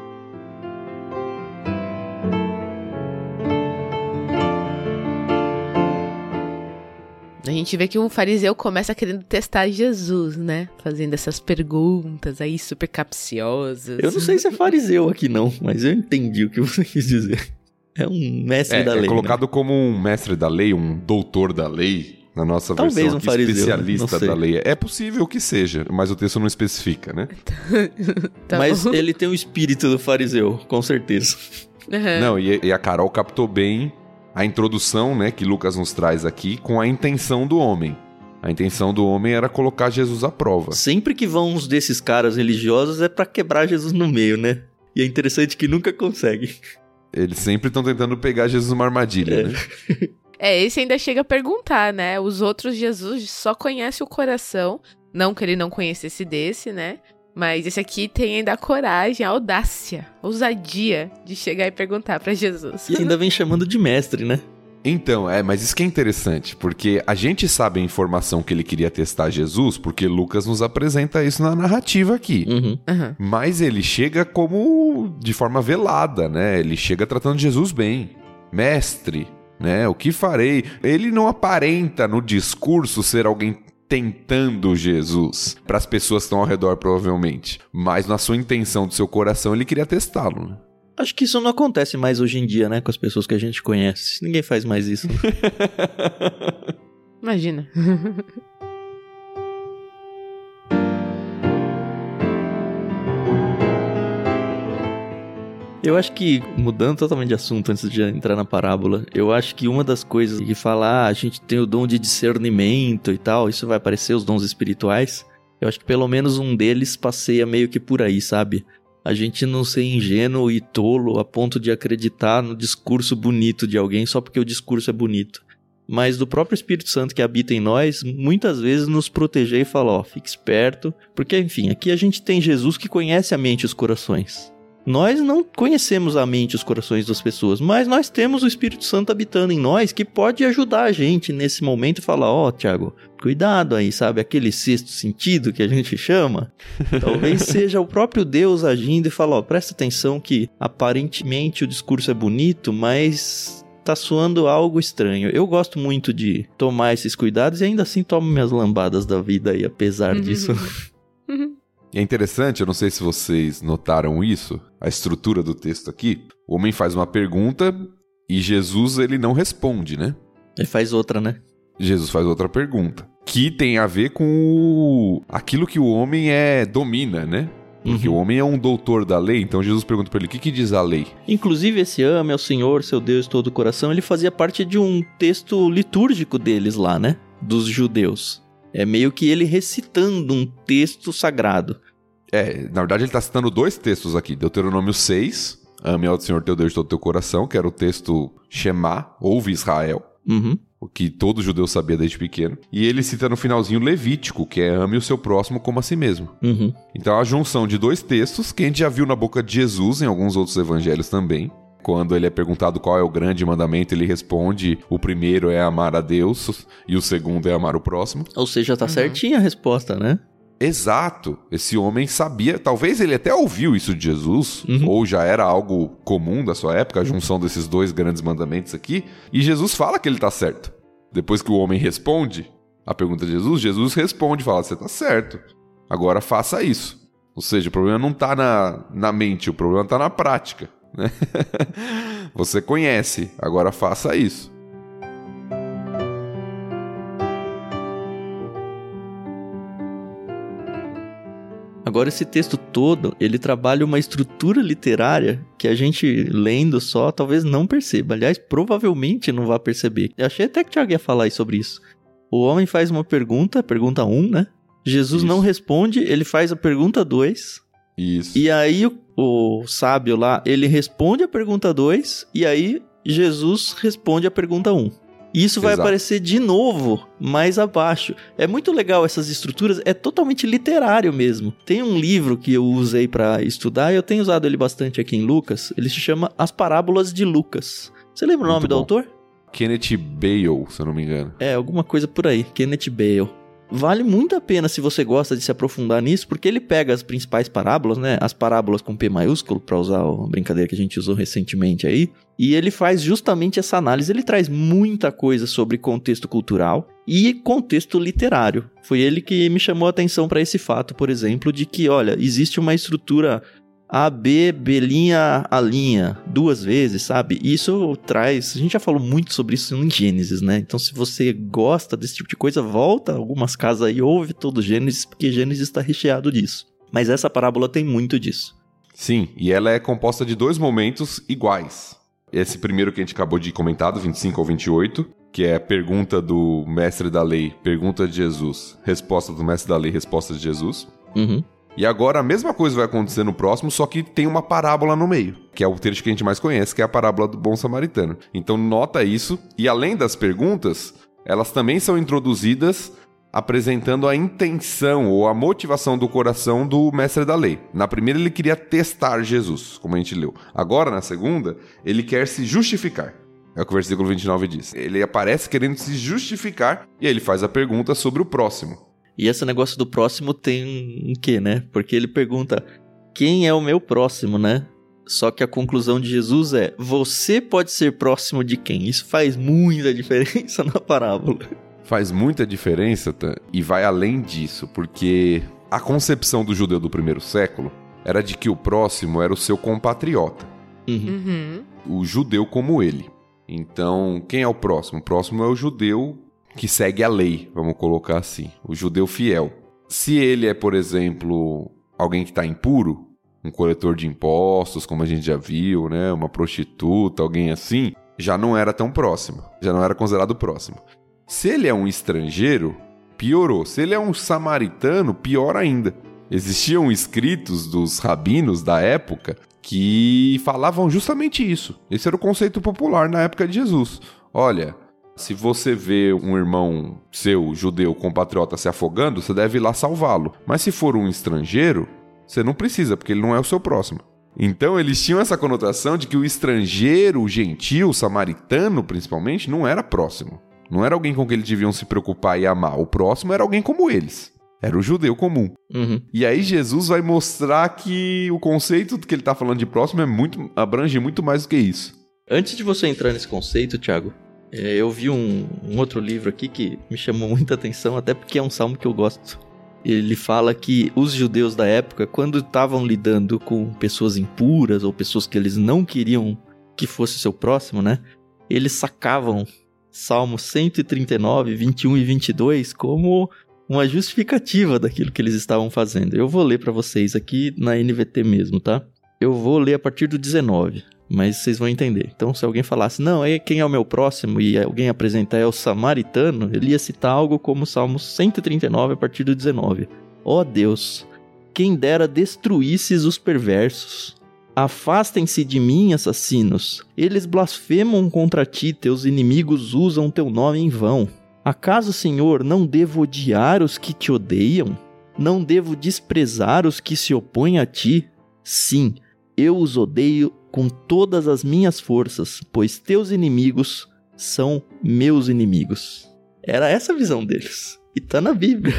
Gente vê que um fariseu começa querendo testar Jesus, né? Fazendo essas perguntas aí super capciosas. Eu não sei se é fariseu aqui não, mas eu entendi o que você quis dizer. É um mestre é, da lei. É colocado né? como um mestre da lei, um doutor da lei, na nossa Talvez versão um aqui, fariseu, especialista da lei. É possível que seja, mas o texto não especifica, né? Tá Mas ele tem o espírito do fariseu, com certeza. Aham. Não, e, e a Carol captou bem a introdução, né, que Lucas nos traz aqui com a intenção do homem. A intenção do homem era colocar Jesus à prova. Sempre que vão uns desses caras religiosos é pra quebrar Jesus no meio, né? E é interessante que nunca consegue. Eles sempre estão tentando pegar Jesus numa armadilha, né? É, esse ainda chega a perguntar, né? Os outros Jesus só conhece o coração. Não que ele não conhecesse desse, né? Mas esse aqui tem ainda a coragem, a audácia, a ousadia de chegar e perguntar pra Jesus. E ainda vem chamando de mestre, né? Então, é, mas isso que é interessante, porque a gente sabe a informação que ele queria testar Jesus, porque Lucas nos apresenta isso na narrativa aqui. Uhum. Aham. Mas ele chega como de forma velada, né? Ele chega tratando Jesus bem. Mestre, né? O que farei? Ele não aparenta no discurso ser alguém tentando Jesus para as pessoas que estão ao redor, provavelmente. Mas na sua intenção do seu coração, ele queria testá-lo. Né? Acho que isso não acontece mais hoje em dia, né? Com as pessoas que a gente conhece. Ninguém faz mais isso. Imagina. Eu acho que, mudando totalmente de assunto antes de entrar na parábola, eu acho que uma das coisas que fala, ah, a gente tem o dom de discernimento e tal, isso vai aparecer, os dons espirituais. Eu acho que pelo menos um deles passeia meio que por aí, sabe? A gente não ser ingênuo e tolo a ponto de acreditar no discurso bonito de alguém só porque o discurso é bonito. Mas do próprio Espírito Santo que habita em nós, muitas vezes nos proteger e falar, ó, fique esperto, porque enfim, aqui a gente tem Jesus que conhece a mente e os corações. Nós não conhecemos a mente e os corações das pessoas, mas nós temos o Espírito Santo habitando em nós que pode ajudar a gente nesse momento e falar: Ó, oh, Tiago, cuidado aí, sabe? Aquele sexto sentido que a gente chama. Talvez seja o próprio Deus agindo e falar: Ó, presta atenção que aparentemente o discurso é bonito, mas tá soando algo estranho. Eu gosto muito de tomar esses cuidados e ainda assim tomo minhas lambadas da vida aí, apesar disso. E é interessante, eu não sei se vocês notaram isso, a estrutura do texto aqui. O homem faz uma pergunta e Jesus ele não responde, né? Ele faz outra, né? Jesus faz outra pergunta, que tem a ver com o... aquilo que o homem é domina, né? Porque Uhum. o homem é um doutor da lei, então Jesus pergunta pra ele: "O que que diz a lei?" Inclusive, esse ame ao Senhor, seu Deus, de todo o coração, ele fazia parte de um texto litúrgico deles lá, né? Dos judeus. É meio que ele recitando um texto sagrado. É, na verdade ele tá citando dois textos aqui, Deuteronômio 6, ame ao Senhor teu Deus de todo o teu coração, que era o texto Shema, ouve Israel, Uhum. o que todo judeu sabia desde pequeno. E ele cita no finalzinho Levítico, que é ame o seu próximo como a si mesmo. Uhum. Então a junção de dois textos que a gente já viu na boca de Jesus em alguns outros evangelhos também. Quando ele é perguntado qual é o grande mandamento, ele responde: o primeiro é amar a Deus e o segundo é amar o próximo. Ou seja, tá certinha a resposta, né? Exato. Esse homem sabia, talvez ele até ouviu isso de Jesus, Uhum. ou já era algo comum da sua época, a junção desses dois grandes mandamentos aqui, e Jesus fala que ele tá certo. Depois que o homem responde a pergunta de Jesus, Jesus responde, fala: "Você tá certo. Agora faça isso". Ou seja, o problema não está na, na mente, o problema está na prática. Né? Você conhece, agora faça isso. Agora esse texto todo, ele trabalha uma estrutura literária que a gente lendo só talvez não perceba. Aliás, provavelmente não vai perceber. Eu achei até que o Thiago ia falar sobre isso. O homem faz uma pergunta, pergunta 1, um, né? Jesus isso. não responde, ele faz a pergunta 2. Isso. E aí o, o sábio lá, ele responde a pergunta 2 e aí Jesus responde a pergunta 1. Um. Isso vai Exato. aparecer de novo mais abaixo. É muito legal essas estruturas, é totalmente literário mesmo. Tem um livro que eu usei para estudar, e eu tenho usado ele bastante aqui em Lucas. Ele se chama As Parábolas de Lucas. Você lembra muito o nome bom. do autor? Kenneth Bale, se eu não me engano. É, alguma coisa por aí. Kenneth Bale. Vale muito a pena se você gosta de se aprofundar nisso, porque ele pega as principais parábolas, né? As parábolas com P maiúsculo, para usar a brincadeira que a gente usou recentemente aí. E ele faz justamente essa análise. Ele traz muita coisa sobre contexto cultural e contexto literário. Foi ele que me chamou a atenção para esse fato, por exemplo, de que, olha, existe uma estrutura a, B, B linha, A linha, duas vezes, sabe? Isso traz. A gente já falou muito sobre isso em Gênesis, né? Então, se você gosta desse tipo de coisa, volta algumas casas aí, ouve todo Gênesis, porque Gênesis está recheado disso. Mas essa parábola tem muito disso. Sim, e ela é composta de dois momentos iguais. Esse primeiro que a gente acabou de comentar, do 25 ao 28, que é a pergunta do mestre da lei, pergunta de Jesus, resposta do mestre da lei, resposta de Jesus. Uhum. E agora a mesma coisa vai acontecer no próximo, só que tem uma parábola no meio, que é o trecho que a gente mais conhece, que é a parábola do bom samaritano. Então nota isso, e além das perguntas, elas também são introduzidas apresentando a intenção ou a motivação do coração do mestre da lei. Na primeira ele queria testar Jesus, como a gente leu. Agora na segunda, ele quer se justificar. É o que o versículo 29 diz. Ele aparece querendo se justificar e aí ele faz a pergunta sobre o próximo. E esse negócio do próximo tem um quê, né? Porque ele pergunta: quem é o meu próximo, né? Só que a conclusão de Jesus é: você pode ser próximo de quem? Isso faz muita diferença na parábola. Faz muita diferença, tá? e vai além disso, porque a concepção do judeu do primeiro século era de que o próximo era o seu compatriota. Uhum. O judeu como ele. Então, quem é o próximo? O próximo é o judeu que segue a lei, vamos colocar assim, o judeu fiel. Se ele é, por exemplo, alguém que está impuro, um coletor de impostos, como a gente já viu, né, uma prostituta, alguém assim, já não era tão próximo, já não era considerado próximo. Se ele é um estrangeiro, piorou. Se ele é um samaritano, pior ainda. Existiam escritos dos rabinos da época que falavam justamente isso. Esse era o conceito popular na época de Jesus. Olha, se você vê um irmão seu, judeu, compatriota, se afogando, você deve ir lá salvá-lo. Mas se for um estrangeiro, você não precisa, porque ele não é o seu próximo. Então eles tinham essa conotação de que o estrangeiro, o gentil, o samaritano principalmente, não era próximo. Não era alguém com quem eles deviam se preocupar e amar. O próximo era alguém como eles. Era o judeu comum. Uhum. E aí Jesus vai mostrar que o conceito que ele está falando de próximo é muito abrange muito mais do que isso. Antes de você entrar nesse conceito, Thiago, é, eu vi um, um, outro livro aqui que me chamou muita atenção, até porque é um salmo que eu gosto. Ele fala que os judeus da época, quando estavam lidando com pessoas impuras ou pessoas que eles não queriam que fosse seu próximo, né? Eles sacavam Salmo 139, 21 e 22 como uma justificativa daquilo que eles estavam fazendo. Eu vou ler para vocês aqui na NVT mesmo, tá? Eu vou ler a partir do 19 mas vocês vão entender. Então, se alguém falasse, não, é quem é o meu próximo e alguém apresentar é o samaritano, ele ia citar algo como Salmo 139 a partir do 19. Ó oh Deus, quem dera destruísses os perversos. Afastem-se de mim, assassinos. Eles blasfemam contra ti, teus inimigos usam teu nome em vão. Acaso, Senhor, não devo odiar os que te odeiam? Não devo desprezar os que se opõem a ti? Sim, eu os odeio com todas as minhas forças, pois teus inimigos são meus inimigos. Era essa a visão deles. E tá na Bíblia.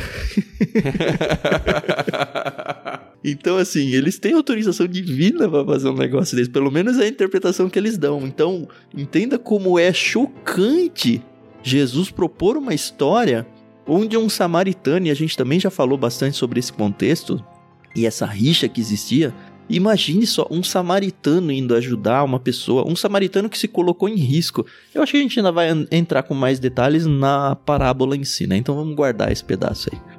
então, assim, eles têm autorização divina para fazer um negócio desse. Pelo menos é a interpretação que eles dão. Então, entenda como é chocante Jesus propor uma história onde um samaritano, e a gente também já falou bastante sobre esse contexto, e essa rixa que existia, imagine só um samaritano indo ajudar uma pessoa, um samaritano que se colocou em risco. Eu acho que a gente ainda vai entrar com mais detalhes na parábola em si, né? Então vamos guardar esse pedaço aí.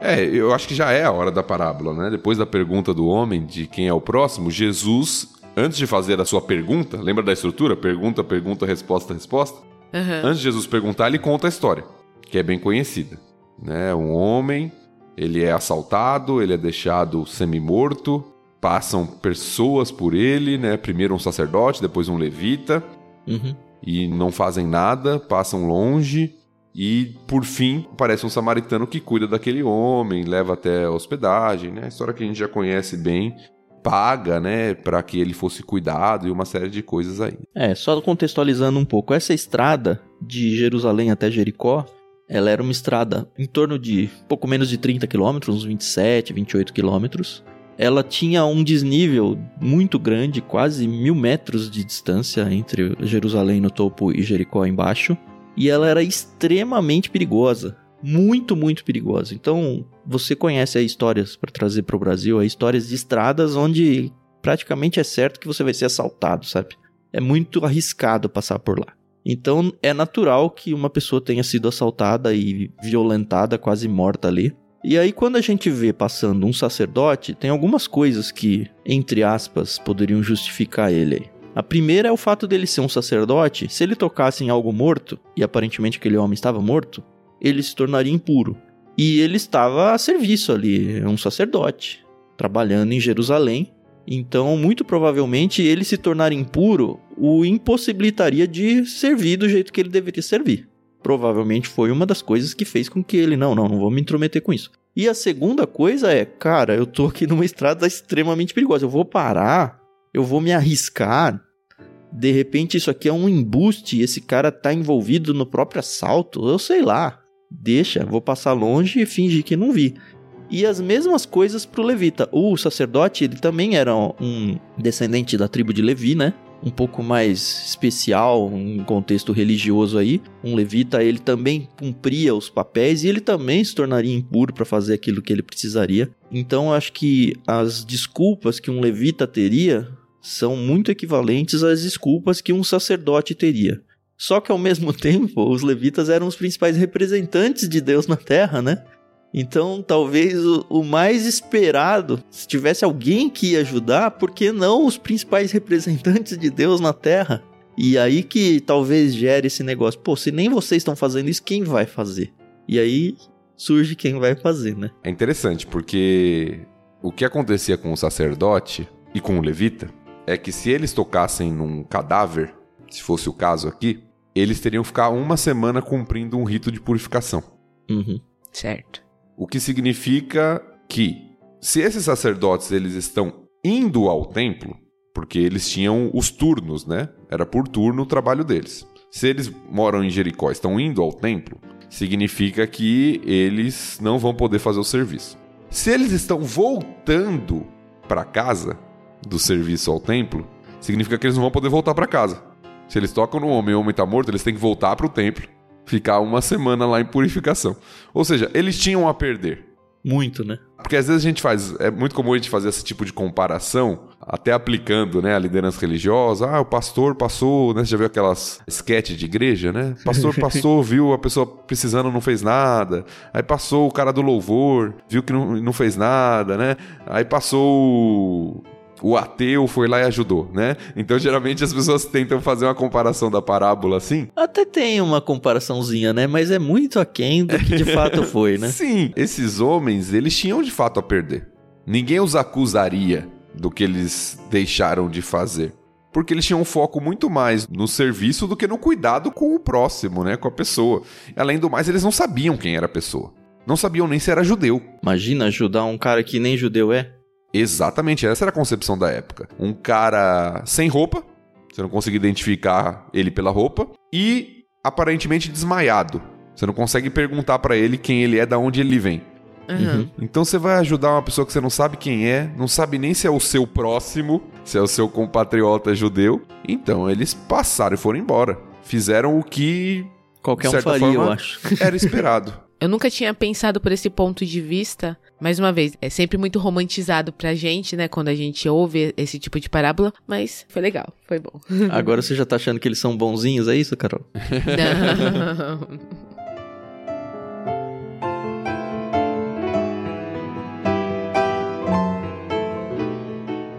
É, eu acho que já é a hora da parábola, né? Depois da pergunta do homem de quem é o próximo, Jesus, antes de fazer a sua pergunta, lembra da estrutura? Pergunta, pergunta, resposta, resposta. Uhum. Antes de Jesus perguntar, ele conta a história, que é bem conhecida. Né? Um homem, ele é assaltado, ele é deixado semi-morto, passam pessoas por ele, né? Primeiro um sacerdote, depois um levita, Uhum. e não fazem nada, passam longe. E, por fim, aparece um samaritano que cuida daquele homem, leva até a hospedagem, né? História que a gente já conhece bem, paga, né, para que ele fosse cuidado e uma série de coisas aí. É, só contextualizando um pouco, essa estrada de Jerusalém até Jericó, ela era uma estrada em torno de pouco menos de 30 quilômetros, uns 27, 28 quilômetros. Ela tinha um desnível muito grande, quase mil metros de distância entre Jerusalém no topo e Jericó embaixo. E ela era extremamente perigosa. Muito, muito perigosa. Então, você conhece histórias para trazer para o Brasil, histórias de estradas onde praticamente é certo que você vai ser assaltado, sabe? É muito arriscado passar por lá. Então, é natural que uma pessoa tenha sido assaltada e violentada, quase morta ali. E aí, quando a gente vê passando um sacerdote, tem algumas coisas que, entre aspas, poderiam justificar ele. A primeira é o fato dele ser um sacerdote. Se ele tocasse em algo morto, e aparentemente aquele homem estava morto, ele se tornaria impuro. E ele estava a serviço ali, um sacerdote, trabalhando em Jerusalém. Então, muito provavelmente, ele se tornar impuro o impossibilitaria de servir do jeito que ele deveria servir. Provavelmente foi uma das coisas que fez com que ele, não, não, não vou me intrometer com isso. E a segunda coisa é, cara, eu tô aqui numa estrada extremamente perigosa, eu vou parar, eu vou me arriscar. De repente isso aqui é um embuste, esse cara tá envolvido no próprio assalto, eu sei lá. Deixa, vou passar longe e fingir que não vi. E as mesmas coisas pro levita. O sacerdote, ele também era um descendente da tribo de Levi, né? Um pouco mais especial, um contexto religioso aí. Um levita, ele também cumpria os papéis e ele também se tornaria impuro para fazer aquilo que ele precisaria. Então, acho que as desculpas que um levita teria são muito equivalentes às desculpas que um sacerdote teria. Só que ao mesmo tempo, os levitas eram os principais representantes de Deus na terra, né? Então, talvez o, o, mais esperado, se tivesse alguém que ia ajudar, por que não os principais representantes de Deus na terra? E aí que talvez gere esse negócio. Pô, se nem vocês estão fazendo isso, quem vai fazer? E aí surge quem vai fazer, né? É interessante, porque o que acontecia com o sacerdote e com o levita é que se eles tocassem num cadáver, se fosse o caso aqui, eles teriam que ficar uma semana cumprindo um rito de purificação. Uhum. Certo. O que significa que se esses sacerdotes eles estão indo ao templo, porque eles tinham os turnos, né? Era por turno o trabalho deles. Se eles moram em Jericó, estão indo ao templo, significa que eles não vão poder fazer o serviço. Se eles estão voltando para casa do serviço ao templo, significa que eles não vão poder voltar para casa. Se eles tocam no homem e o homem está morto, eles têm que voltar para o templo ficar uma semana lá em purificação. Ou seja, eles tinham a perder. Muito, né? Porque às vezes a gente faz, é muito comum a gente fazer esse tipo de comparação, até aplicando, né, a liderança religiosa. Ah, o pastor passou, né, você já viu aquelas sketch de igreja, né? O pastor passou, viu a pessoa precisando, não fez nada. Aí passou o cara do louvor, viu que não, não fez nada, né? Aí passou o ateu foi lá e ajudou, né? Então, geralmente as pessoas tentam fazer uma comparação da parábola assim. Até tem uma comparaçãozinha, né? Mas é muito aquém do que de fato foi, né? Sim, esses homens, eles tinham de fato a perder. Ninguém os acusaria do que eles deixaram de fazer. Porque eles tinham um foco muito mais no serviço do que no cuidado com o próximo, né? Com a pessoa. Além do mais, eles não sabiam quem era a pessoa. Não sabiam nem se era judeu. Imagina ajudar um cara que nem judeu é. Exatamente, essa era a concepção da época. Um cara sem roupa, você não consegue identificar ele pela roupa, e aparentemente desmaiado. Você não consegue perguntar para ele quem ele é, da onde ele vem. Uhum. Então você vai ajudar uma pessoa que você não sabe quem é, não sabe nem se é o seu próximo, se é o seu compatriota judeu. Então eles passaram e foram embora. Fizeram o que Qualquer um certa faria, eu forma, acho. Era esperado. Eu nunca tinha pensado por esse ponto de vista. Mais uma vez, é sempre muito romantizado pra gente, né? Quando a gente ouve esse tipo de parábola. Mas foi legal, foi bom. Agora você já tá achando que eles são bonzinhos, é isso, Carol? Não.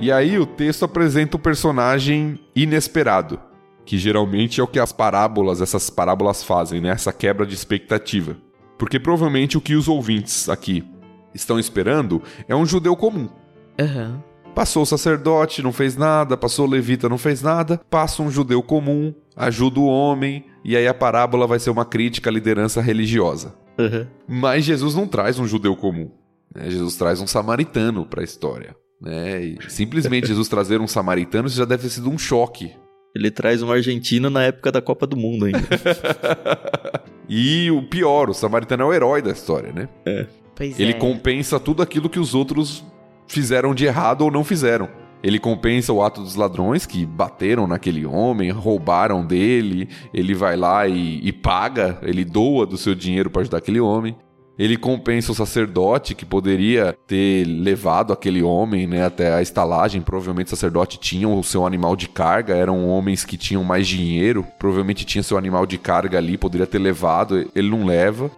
E aí o texto apresenta o personagem inesperado, que geralmente é o que as parábolas, essas parábolas fazem, né? Essa quebra de expectativa. Porque provavelmente o que os ouvintes aqui estão esperando é um judeu comum. Aham. Passou o sacerdote, não fez nada, passou o levita, não fez nada, passa um judeu comum, ajuda o homem, e aí a parábola vai ser uma crítica à liderança religiosa. Uhum. Mas Jesus não traz um judeu comum. né? Jesus traz um samaritano para a história. Né? E simplesmente Jesus trazer um samaritano isso já deve ter sido um choque. Ele traz um argentino na época da Copa do Mundo ainda. E o pior, o samaritano é o herói da história, né? Pois Ele é. compensa tudo aquilo que os outros fizeram de errado ou não fizeram. Ele compensa o ato dos ladrões que bateram naquele homem, roubaram dele. Ele vai lá e, e paga, ele doa do seu dinheiro para ajudar aquele homem. Ele compensa o sacerdote que poderia ter levado aquele homem né, até a estalagem. Provavelmente o sacerdote tinha o seu animal de carga, eram homens que tinham mais dinheiro. Provavelmente tinha seu animal de carga ali, poderia ter levado, ele não leva.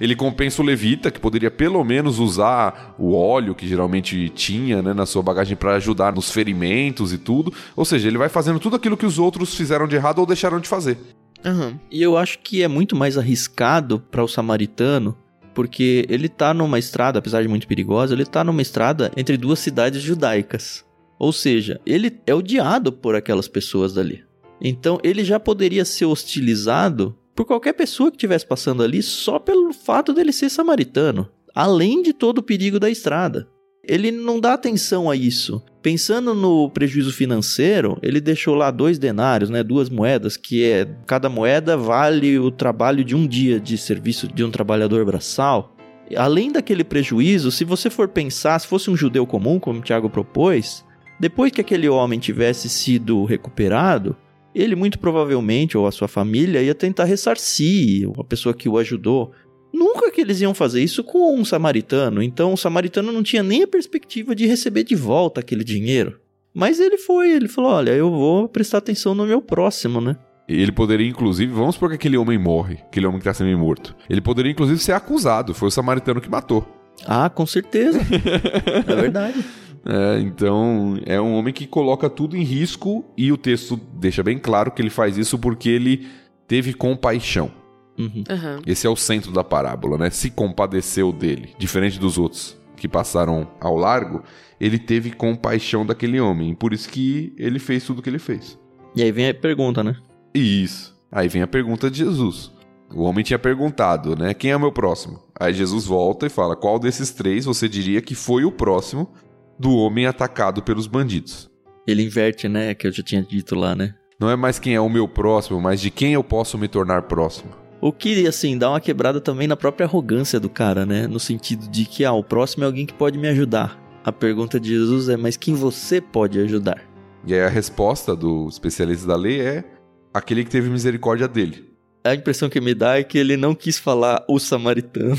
Ele compensa o levita, que poderia pelo menos usar o óleo que geralmente tinha né, na sua bagagem para ajudar nos ferimentos e tudo. Ou seja, ele vai fazendo tudo aquilo que os outros fizeram de errado ou deixaram de fazer. Aham. E eu acho que é muito mais arriscado para o samaritano, porque ele tá numa estrada, apesar de muito perigosa, ele tá numa estrada entre duas cidades judaicas. Ou seja, ele é odiado por aquelas pessoas dali. Então ele já poderia ser hostilizado por qualquer pessoa que estivesse passando ali só pelo fato dele ser samaritano, além de todo o perigo da estrada. Ele não dá atenção a isso. Pensando no prejuízo financeiro, ele deixou lá dois denários, né, duas moedas, que é cada moeda vale o trabalho de um dia de serviço de um trabalhador braçal. Além daquele prejuízo, se você for pensar, se fosse um judeu comum, como Tiago propôs, depois que aquele homem tivesse sido recuperado, ele muito provavelmente, ou a sua família, ia tentar ressarcir a pessoa que o ajudou. Nunca que eles iam fazer isso com um samaritano, então o samaritano não tinha nem a perspectiva de receber de volta aquele dinheiro. Mas ele foi, ele falou: Olha, eu vou prestar atenção no meu próximo, né? Ele poderia, inclusive, vamos supor que aquele homem morre, aquele homem que está sendo morto. Ele poderia, inclusive, ser acusado. Foi o samaritano que matou. Ah, com certeza. é verdade. É, então, é um homem que coloca tudo em risco e o texto deixa bem claro que ele faz isso porque ele teve compaixão. Uhum. Aham. Esse é o centro da parábola, né? Se compadeceu dele, diferente dos outros que passaram ao largo, ele teve compaixão daquele homem, por isso que ele fez tudo o que ele fez. E aí vem a pergunta, né? Isso. Aí vem a pergunta de Jesus. O homem tinha perguntado, né? Quem é o meu próximo? Aí Jesus volta e fala: Qual desses três você diria que foi o próximo do homem atacado pelos bandidos? Ele inverte, né? Que eu já tinha dito lá, né? Não é mais quem é o meu próximo, mas de quem eu posso me tornar próximo. O que, assim, dá uma quebrada também na própria arrogância do cara, né? No sentido de que, ah, o próximo é alguém que pode me ajudar. A pergunta de Jesus é, mas quem você pode ajudar? E aí a resposta do especialista da lei é aquele que teve misericórdia dele. A impressão que me dá é que ele não quis falar o samaritano.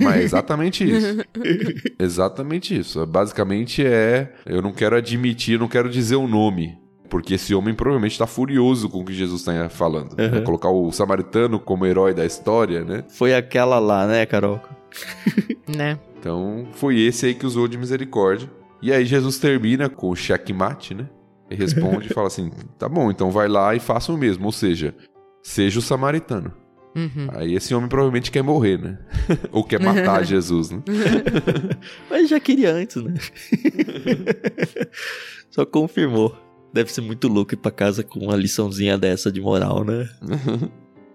Mas é exatamente isso. exatamente isso. Basicamente é. Eu não quero admitir, eu não quero dizer o nome. Porque esse homem provavelmente está furioso com o que Jesus está falando. né? Uhum. Colocar o samaritano como herói da história, né? Foi aquela lá, né, Carol? Né? Então foi esse aí que usou de misericórdia. E aí Jesus termina com o checkmate, né? E responde e fala assim: tá bom, então vai lá e faça o mesmo. Ou seja, seja o samaritano. Uhum. Aí esse homem provavelmente quer morrer, né? Ou quer matar Jesus, né? Mas já queria antes, né? Só confirmou. Deve ser muito louco ir pra casa com uma liçãozinha dessa de moral, né?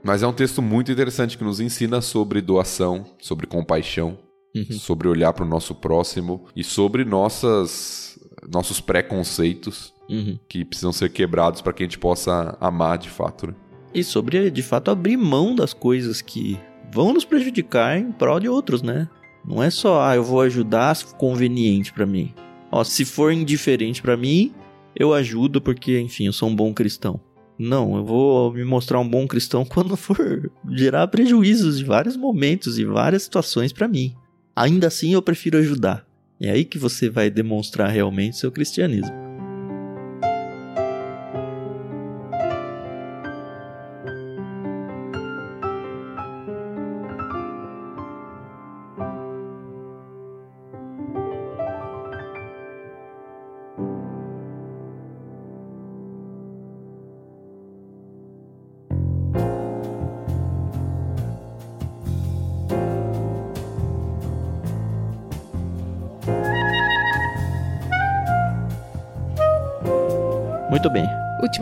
Mas é um texto muito interessante que nos ensina sobre doação, sobre compaixão, Uhum. sobre olhar para o nosso próximo e sobre nossas, nossos preconceitos Uhum. que precisam ser quebrados para que a gente possa amar de fato. Né? E sobre, de fato, abrir mão das coisas que vão nos prejudicar em prol de outros, né? Não é só, ah, eu vou ajudar se for conveniente pra mim. Ó, se for indiferente pra mim, eu ajudo porque, enfim, eu sou um bom cristão. Não, eu vou me mostrar um bom cristão quando for gerar prejuízos de vários momentos e várias situações para mim. Ainda assim, eu prefiro ajudar. É aí que você vai demonstrar realmente seu cristianismo.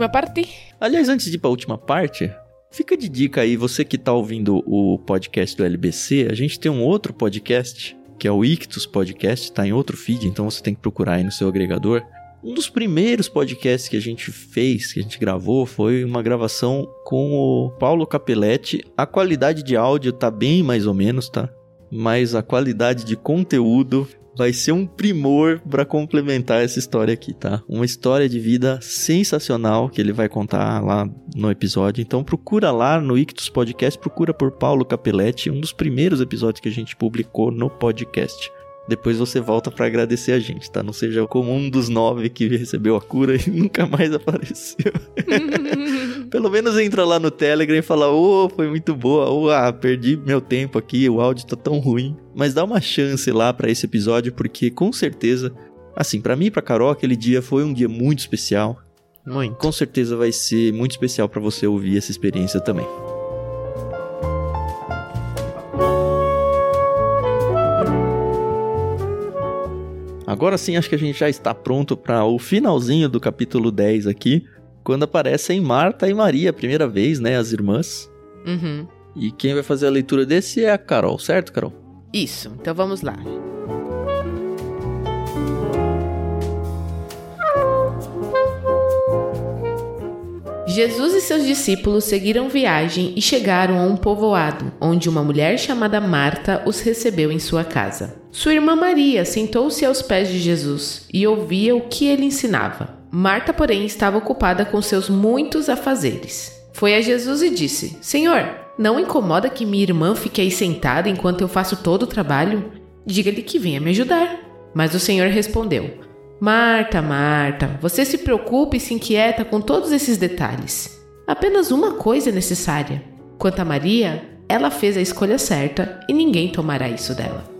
Última parte. Aliás, antes de ir para a última parte, fica de dica aí, você que está ouvindo o podcast do LBC, a gente tem um outro podcast, que é o Ictus Podcast, está em outro feed, então você tem que procurar aí no seu agregador. Um dos primeiros podcasts que a gente fez, que a gente gravou, foi uma gravação com o Paulo Capelletti. A qualidade de áudio tá bem mais ou menos, tá? Mas a qualidade de conteúdo vai ser um primor para complementar essa história aqui, tá? Uma história de vida sensacional que ele vai contar lá no episódio. Então procura lá no Ictus Podcast, procura por Paulo Capelletti, um dos primeiros episódios que a gente publicou no podcast. Depois você volta para agradecer a gente, tá? Não seja como um dos nove que recebeu a cura e nunca mais apareceu. Pelo menos entra lá no Telegram e fala: Ô, oh, foi muito boa. Ô, oh, ah, perdi meu tempo aqui, o áudio tá tão ruim. Mas dá uma chance lá para esse episódio, porque com certeza, assim, para mim e pra Carol, aquele dia foi um dia muito especial. Muito. Com certeza vai ser muito especial para você ouvir essa experiência também. Agora sim, acho que a gente já está pronto para o finalzinho do capítulo 10 aqui, quando aparecem Marta e Maria a primeira vez, né, as irmãs. Uhum. E quem vai fazer a leitura desse é a Carol, certo, Carol? Isso, então vamos lá. Jesus e seus discípulos seguiram viagem e chegaram a um povoado, onde uma mulher chamada Marta os recebeu em sua casa. Sua irmã Maria sentou-se aos pés de Jesus e ouvia o que ele ensinava. Marta, porém, estava ocupada com seus muitos afazeres. Foi a Jesus e disse: Senhor, não incomoda que minha irmã fique aí sentada enquanto eu faço todo o trabalho? Diga-lhe que venha me ajudar. Mas o Senhor respondeu: Marta, Marta, você se preocupa e se inquieta com todos esses detalhes. Apenas uma coisa é necessária. Quanto a Maria, ela fez a escolha certa e ninguém tomará isso dela.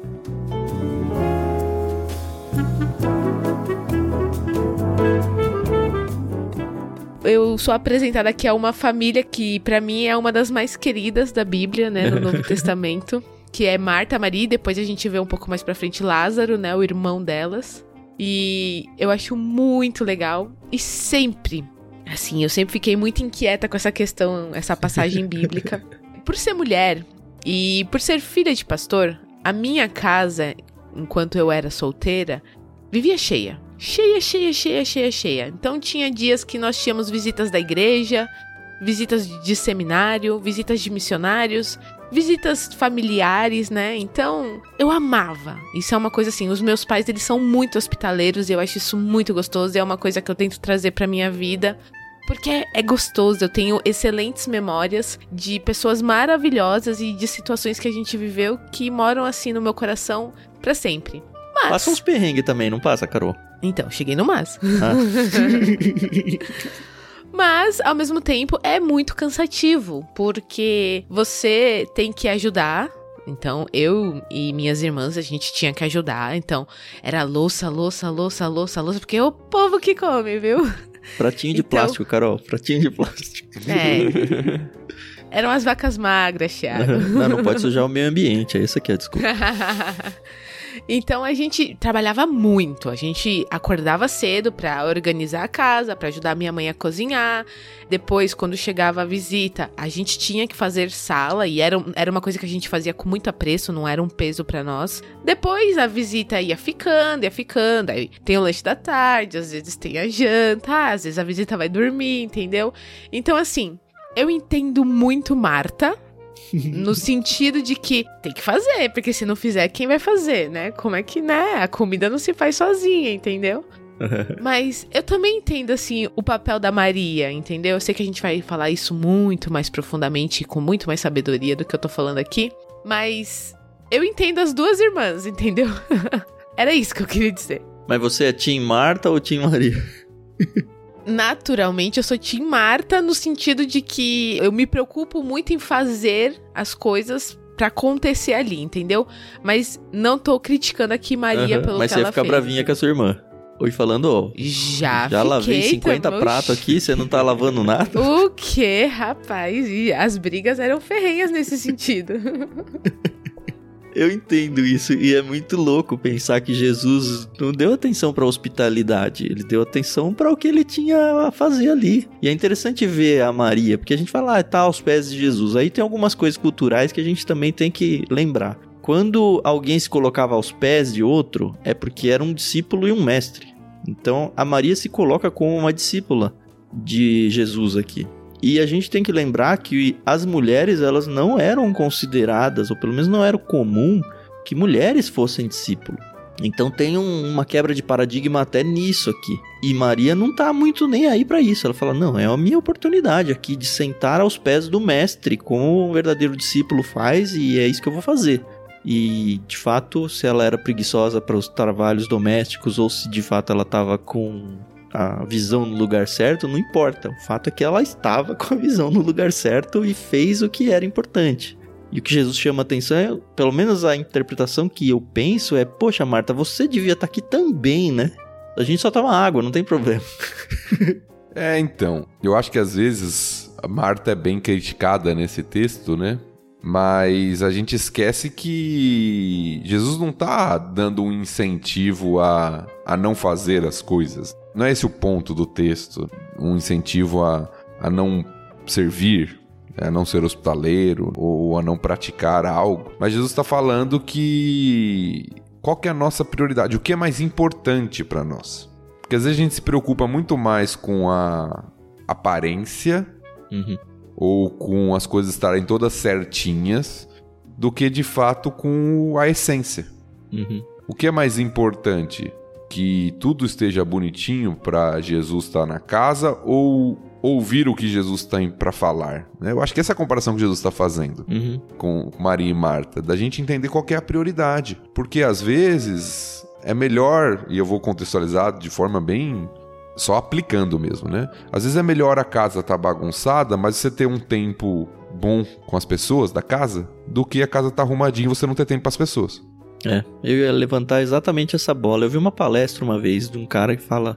Eu sou apresentada aqui a uma família que para mim é uma das mais queridas da Bíblia, né, no Novo Testamento, que é Marta, Maria, e depois a gente vê um pouco mais para frente Lázaro, né, o irmão delas. E eu acho muito legal. E sempre, assim, eu sempre fiquei muito inquieta com essa questão, essa passagem bíblica. Por ser mulher e por ser filha de pastor, a minha casa, enquanto eu era solteira, vivia cheia. Cheia, cheia, cheia, cheia, cheia. Então tinha dias que nós tínhamos visitas da igreja, visitas de seminário, visitas de missionários, visitas familiares, né? Então, eu amava. Isso é uma coisa assim, os meus pais, eles são muito hospitaleiros e eu acho isso muito gostoso, é uma coisa que eu tento trazer para minha vida. Porque é gostoso, eu tenho excelentes memórias de pessoas maravilhosas e de situações que a gente viveu que moram assim no meu coração para sempre. Mas... Passa uns perrengues também, não passa, Carol? Então, cheguei no mas. Ah. Mas, ao mesmo tempo, é muito cansativo, porque você tem que ajudar. Então, eu e minhas irmãs, a gente tinha que ajudar. Então, era louça, louça, louça, louça, louça, porque é o povo que come, viu? Pratinho de então, plástico, Carol. Pratinho de plástico. É. Eram as vacas magras, Thiago. Não, não pode sujar o meio ambiente, é isso aqui, desculpa. Então a gente trabalhava muito. A gente acordava cedo para organizar a casa, para ajudar minha mãe a cozinhar. Depois, quando chegava a visita, a gente tinha que fazer sala e era, era uma coisa que a gente fazia com muito apreço, não era um peso para nós. Depois a visita ia ficando, ia ficando. Aí tem o lanche da tarde, às vezes tem a janta, às vezes a visita vai dormir, entendeu? Então, assim, eu entendo muito Marta no sentido de que tem que fazer, porque se não fizer, quem vai fazer, né? Como é que, né? A comida não se faz sozinha, entendeu? Mas eu também entendo, assim, o papel da Maria, entendeu? Eu sei que a gente vai falar isso muito mais profundamente, com muito mais sabedoria do que eu tô falando aqui. Mas eu entendo as duas irmãs, entendeu? Era isso que eu queria dizer. Mas você é Tim Marta ou Tim Maria? Naturalmente, eu sou Tim Marta no sentido de que eu me preocupo muito em fazer as coisas para acontecer ali, entendeu? Mas não tô criticando aqui Maria uhum, pelo mas que ela. Mas você fica bravinha com a sua irmã. Oi, falando, ó. Já, já lavei 50 também. pratos aqui, você não tá lavando nada? O que, rapaz? E as brigas eram ferrenhas nesse sentido. Eu entendo isso e é muito louco pensar que Jesus não deu atenção para hospitalidade, ele deu atenção para o que ele tinha a fazer ali. E é interessante ver a Maria, porque a gente fala, ah, tá aos pés de Jesus. Aí tem algumas coisas culturais que a gente também tem que lembrar. Quando alguém se colocava aos pés de outro, é porque era um discípulo e um mestre. Então a Maria se coloca como uma discípula de Jesus aqui. E a gente tem que lembrar que as mulheres elas não eram consideradas, ou pelo menos não era comum, que mulheres fossem discípulos. Então tem um, uma quebra de paradigma até nisso aqui. E Maria não tá muito nem aí para isso. Ela fala: "Não, é a minha oportunidade aqui de sentar aos pés do mestre, como um verdadeiro discípulo faz, e é isso que eu vou fazer". E de fato, se ela era preguiçosa para os trabalhos domésticos ou se de fato ela estava com a visão no lugar certo, não importa. O fato é que ela estava com a visão no lugar certo e fez o que era importante. E o que Jesus chama atenção é, pelo menos a interpretação que eu penso é: Poxa, Marta, você devia estar tá aqui também, né? A gente só toma água, não tem problema. é, então. Eu acho que às vezes a Marta é bem criticada nesse texto, né? Mas a gente esquece que Jesus não está dando um incentivo a, a não fazer as coisas. Não é esse o ponto do texto. Um incentivo a, a não servir, a não ser hospitaleiro ou a não praticar algo. Mas Jesus está falando que qual que é a nossa prioridade? O que é mais importante para nós? Porque às vezes a gente se preocupa muito mais com a aparência uhum ou com as coisas estarem todas certinhas do que de fato com a essência. Uhum. O que é mais importante? Que tudo esteja bonitinho para Jesus estar na casa ou ouvir o que Jesus tem para falar? Né? Eu acho que essa é a comparação que Jesus está fazendo uhum. com Maria e Marta, da gente entender qual é a prioridade. Porque às vezes é melhor, e eu vou contextualizar de forma bem só aplicando mesmo, né? Às vezes é melhor a casa estar tá bagunçada, mas você ter um tempo bom com as pessoas da casa, do que a casa estar tá arrumadinha e você não ter tempo para as pessoas. É, eu ia levantar exatamente essa bola. Eu vi uma palestra uma vez de um cara que fala: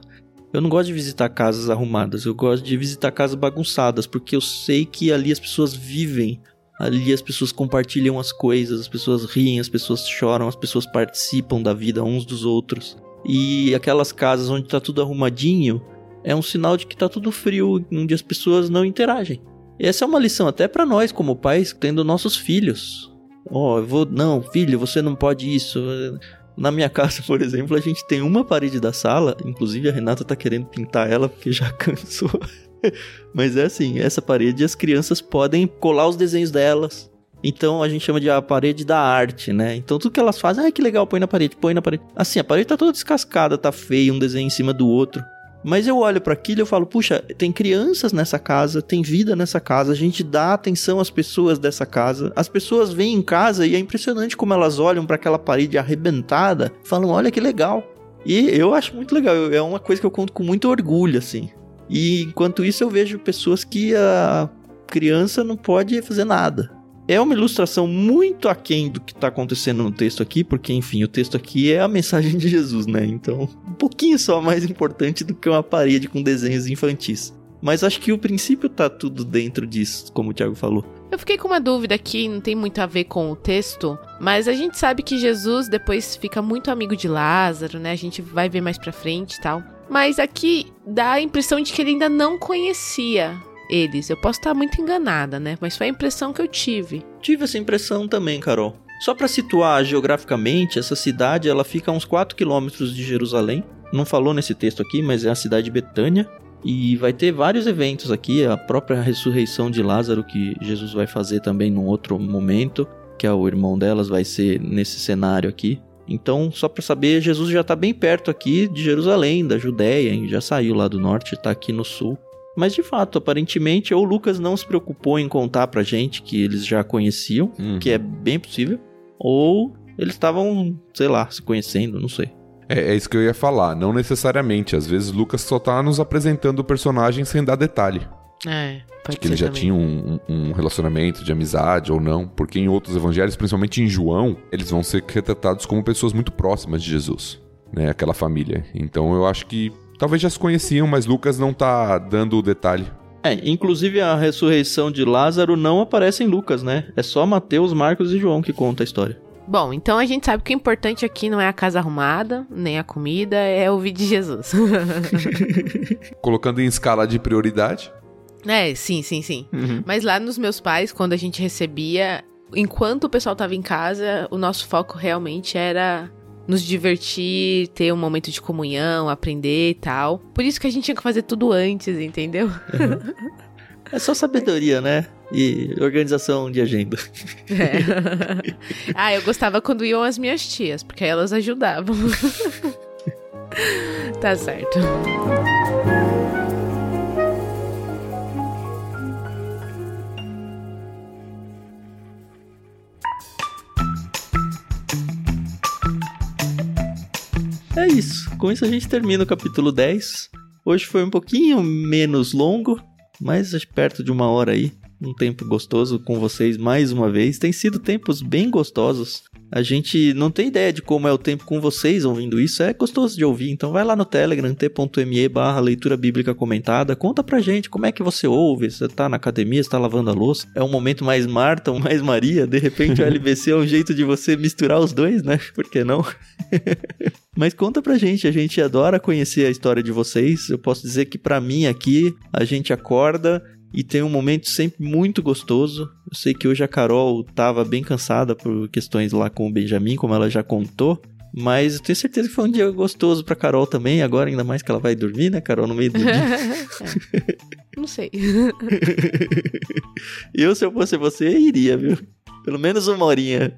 Eu não gosto de visitar casas arrumadas, eu gosto de visitar casas bagunçadas, porque eu sei que ali as pessoas vivem, ali as pessoas compartilham as coisas, as pessoas riem, as pessoas choram, as pessoas participam da vida uns dos outros. E aquelas casas onde tá tudo arrumadinho é um sinal de que tá tudo frio, onde as pessoas não interagem. E essa é uma lição até para nós como pais, tendo nossos filhos. Ó, oh, eu vou, não, filho, você não pode isso. Na minha casa, por exemplo, a gente tem uma parede da sala, inclusive a Renata tá querendo pintar ela porque já cansou. Mas é assim, essa parede as crianças podem colar os desenhos delas, então a gente chama de a parede da arte, né? Então tudo que elas fazem, ah, que legal, põe na parede, põe na parede. Assim, a parede tá toda descascada, tá feia, um desenho em cima do outro. Mas eu olho para aquilo e eu falo, puxa, tem crianças nessa casa, tem vida nessa casa, a gente dá atenção às pessoas dessa casa. As pessoas vêm em casa e é impressionante como elas olham para aquela parede arrebentada, falam, olha que legal. E eu acho muito legal, é uma coisa que eu conto com muito orgulho, assim. E enquanto isso eu vejo pessoas que a criança não pode fazer nada é uma ilustração muito aquém do que está acontecendo no texto aqui, porque, enfim, o texto aqui é a mensagem de Jesus, né? Então, um pouquinho só mais importante do que uma parede com desenhos infantis. Mas acho que o princípio tá tudo dentro disso, como o Thiago falou. Eu fiquei com uma dúvida aqui, não tem muito a ver com o texto, mas a gente sabe que Jesus depois fica muito amigo de Lázaro, né? A gente vai ver mais pra frente e tal. Mas aqui dá a impressão de que ele ainda não conhecia eles. Eu posso estar muito enganada, né? Mas foi a impressão que eu tive. Tive essa impressão também, Carol. Só para situar geograficamente, essa cidade ela fica a uns 4 quilômetros de Jerusalém. Não falou nesse texto aqui, mas é a cidade de Betânia. E vai ter vários eventos aqui, a própria ressurreição de Lázaro que Jesus vai fazer também num outro momento, que é o irmão delas, vai ser nesse cenário aqui. Então, só para saber, Jesus já está bem perto aqui de Jerusalém, da Judéia, já saiu lá do norte, está aqui no sul. Mas de fato, aparentemente, ou Lucas não se preocupou em contar pra gente que eles já conheciam, uhum. que é bem possível, ou eles estavam, sei lá, se conhecendo, não sei. É, é, isso que eu ia falar, não necessariamente. Às vezes Lucas só tá nos apresentando o personagem sem dar detalhe. É, pode de que ele já tinha um, um, relacionamento de amizade ou não, porque em outros evangelhos, principalmente em João, eles vão ser retratados como pessoas muito próximas de Jesus, né? Aquela família. Então eu acho que talvez já se conheciam, mas Lucas não tá dando o detalhe. É, inclusive a ressurreição de Lázaro não aparece em Lucas, né? É só Mateus, Marcos e João que conta a história. Bom, então a gente sabe que o importante aqui não é a casa arrumada, nem a comida, é ouvir de Jesus. Colocando em escala de prioridade. É, sim, sim, sim. Uhum. Mas lá nos meus pais, quando a gente recebia, enquanto o pessoal tava em casa, o nosso foco realmente era nos divertir, ter um momento de comunhão, aprender e tal. Por isso que a gente tinha que fazer tudo antes, entendeu? Uhum. É só sabedoria, né? E organização de agenda. É. ah, eu gostava quando iam as minhas tias, porque elas ajudavam. tá certo. É isso. Com isso a gente termina o capítulo 10. Hoje foi um pouquinho menos longo, mas perto de uma hora aí. Um tempo gostoso com vocês mais uma vez. Tem sido tempos bem gostosos. A gente não tem ideia de como é o tempo com vocês ouvindo isso, é gostoso de ouvir. Então vai lá no Telegram, t.me barra leitura bíblica comentada, conta pra gente como é que você ouve, você tá na academia, você tá lavando a louça, é um momento mais Marta ou mais Maria, de repente o LBC é um jeito de você misturar os dois, né? Por que não? Mas conta pra gente, a gente adora conhecer a história de vocês. Eu posso dizer que para mim aqui, a gente acorda e tem um momento sempre muito gostoso. Eu sei que hoje a Carol tava bem cansada por questões lá com o Benjamin, como ela já contou. Mas eu tenho certeza que foi um dia gostoso pra Carol também, agora ainda mais que ela vai dormir, né, Carol, no meio do dia. é. Não sei. eu, se eu fosse você, iria, viu? Pelo menos uma horinha.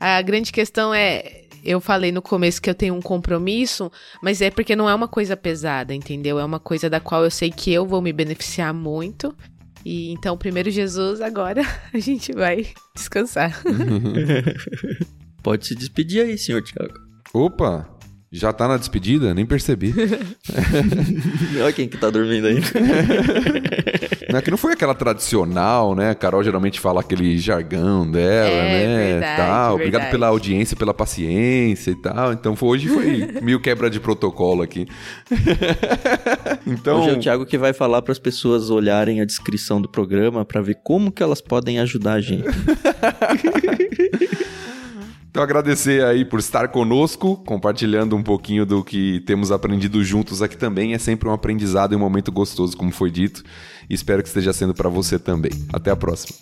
A grande questão é eu falei no começo que eu tenho um compromisso, mas é porque não é uma coisa pesada, entendeu? É uma coisa da qual eu sei que eu vou me beneficiar muito. E então, primeiro Jesus, agora a gente vai descansar. Pode se despedir aí, senhor Tiago. Opa! Já tá na despedida? Nem percebi. Olha quem que tá dormindo aí. Não, é que não foi aquela tradicional, né? A Carol geralmente fala aquele jargão dela, é, né? Verdade, tal. Obrigado verdade. pela audiência, pela paciência e tal. Então hoje foi meio quebra de protocolo aqui. então... Hoje é o Thiago que vai falar para as pessoas olharem a descrição do programa para ver como que elas podem ajudar a gente. Então agradecer aí por estar conosco, compartilhando um pouquinho do que temos aprendido juntos aqui também. É sempre um aprendizado e um momento gostoso, como foi dito. Espero que esteja sendo para você também. Até a próxima.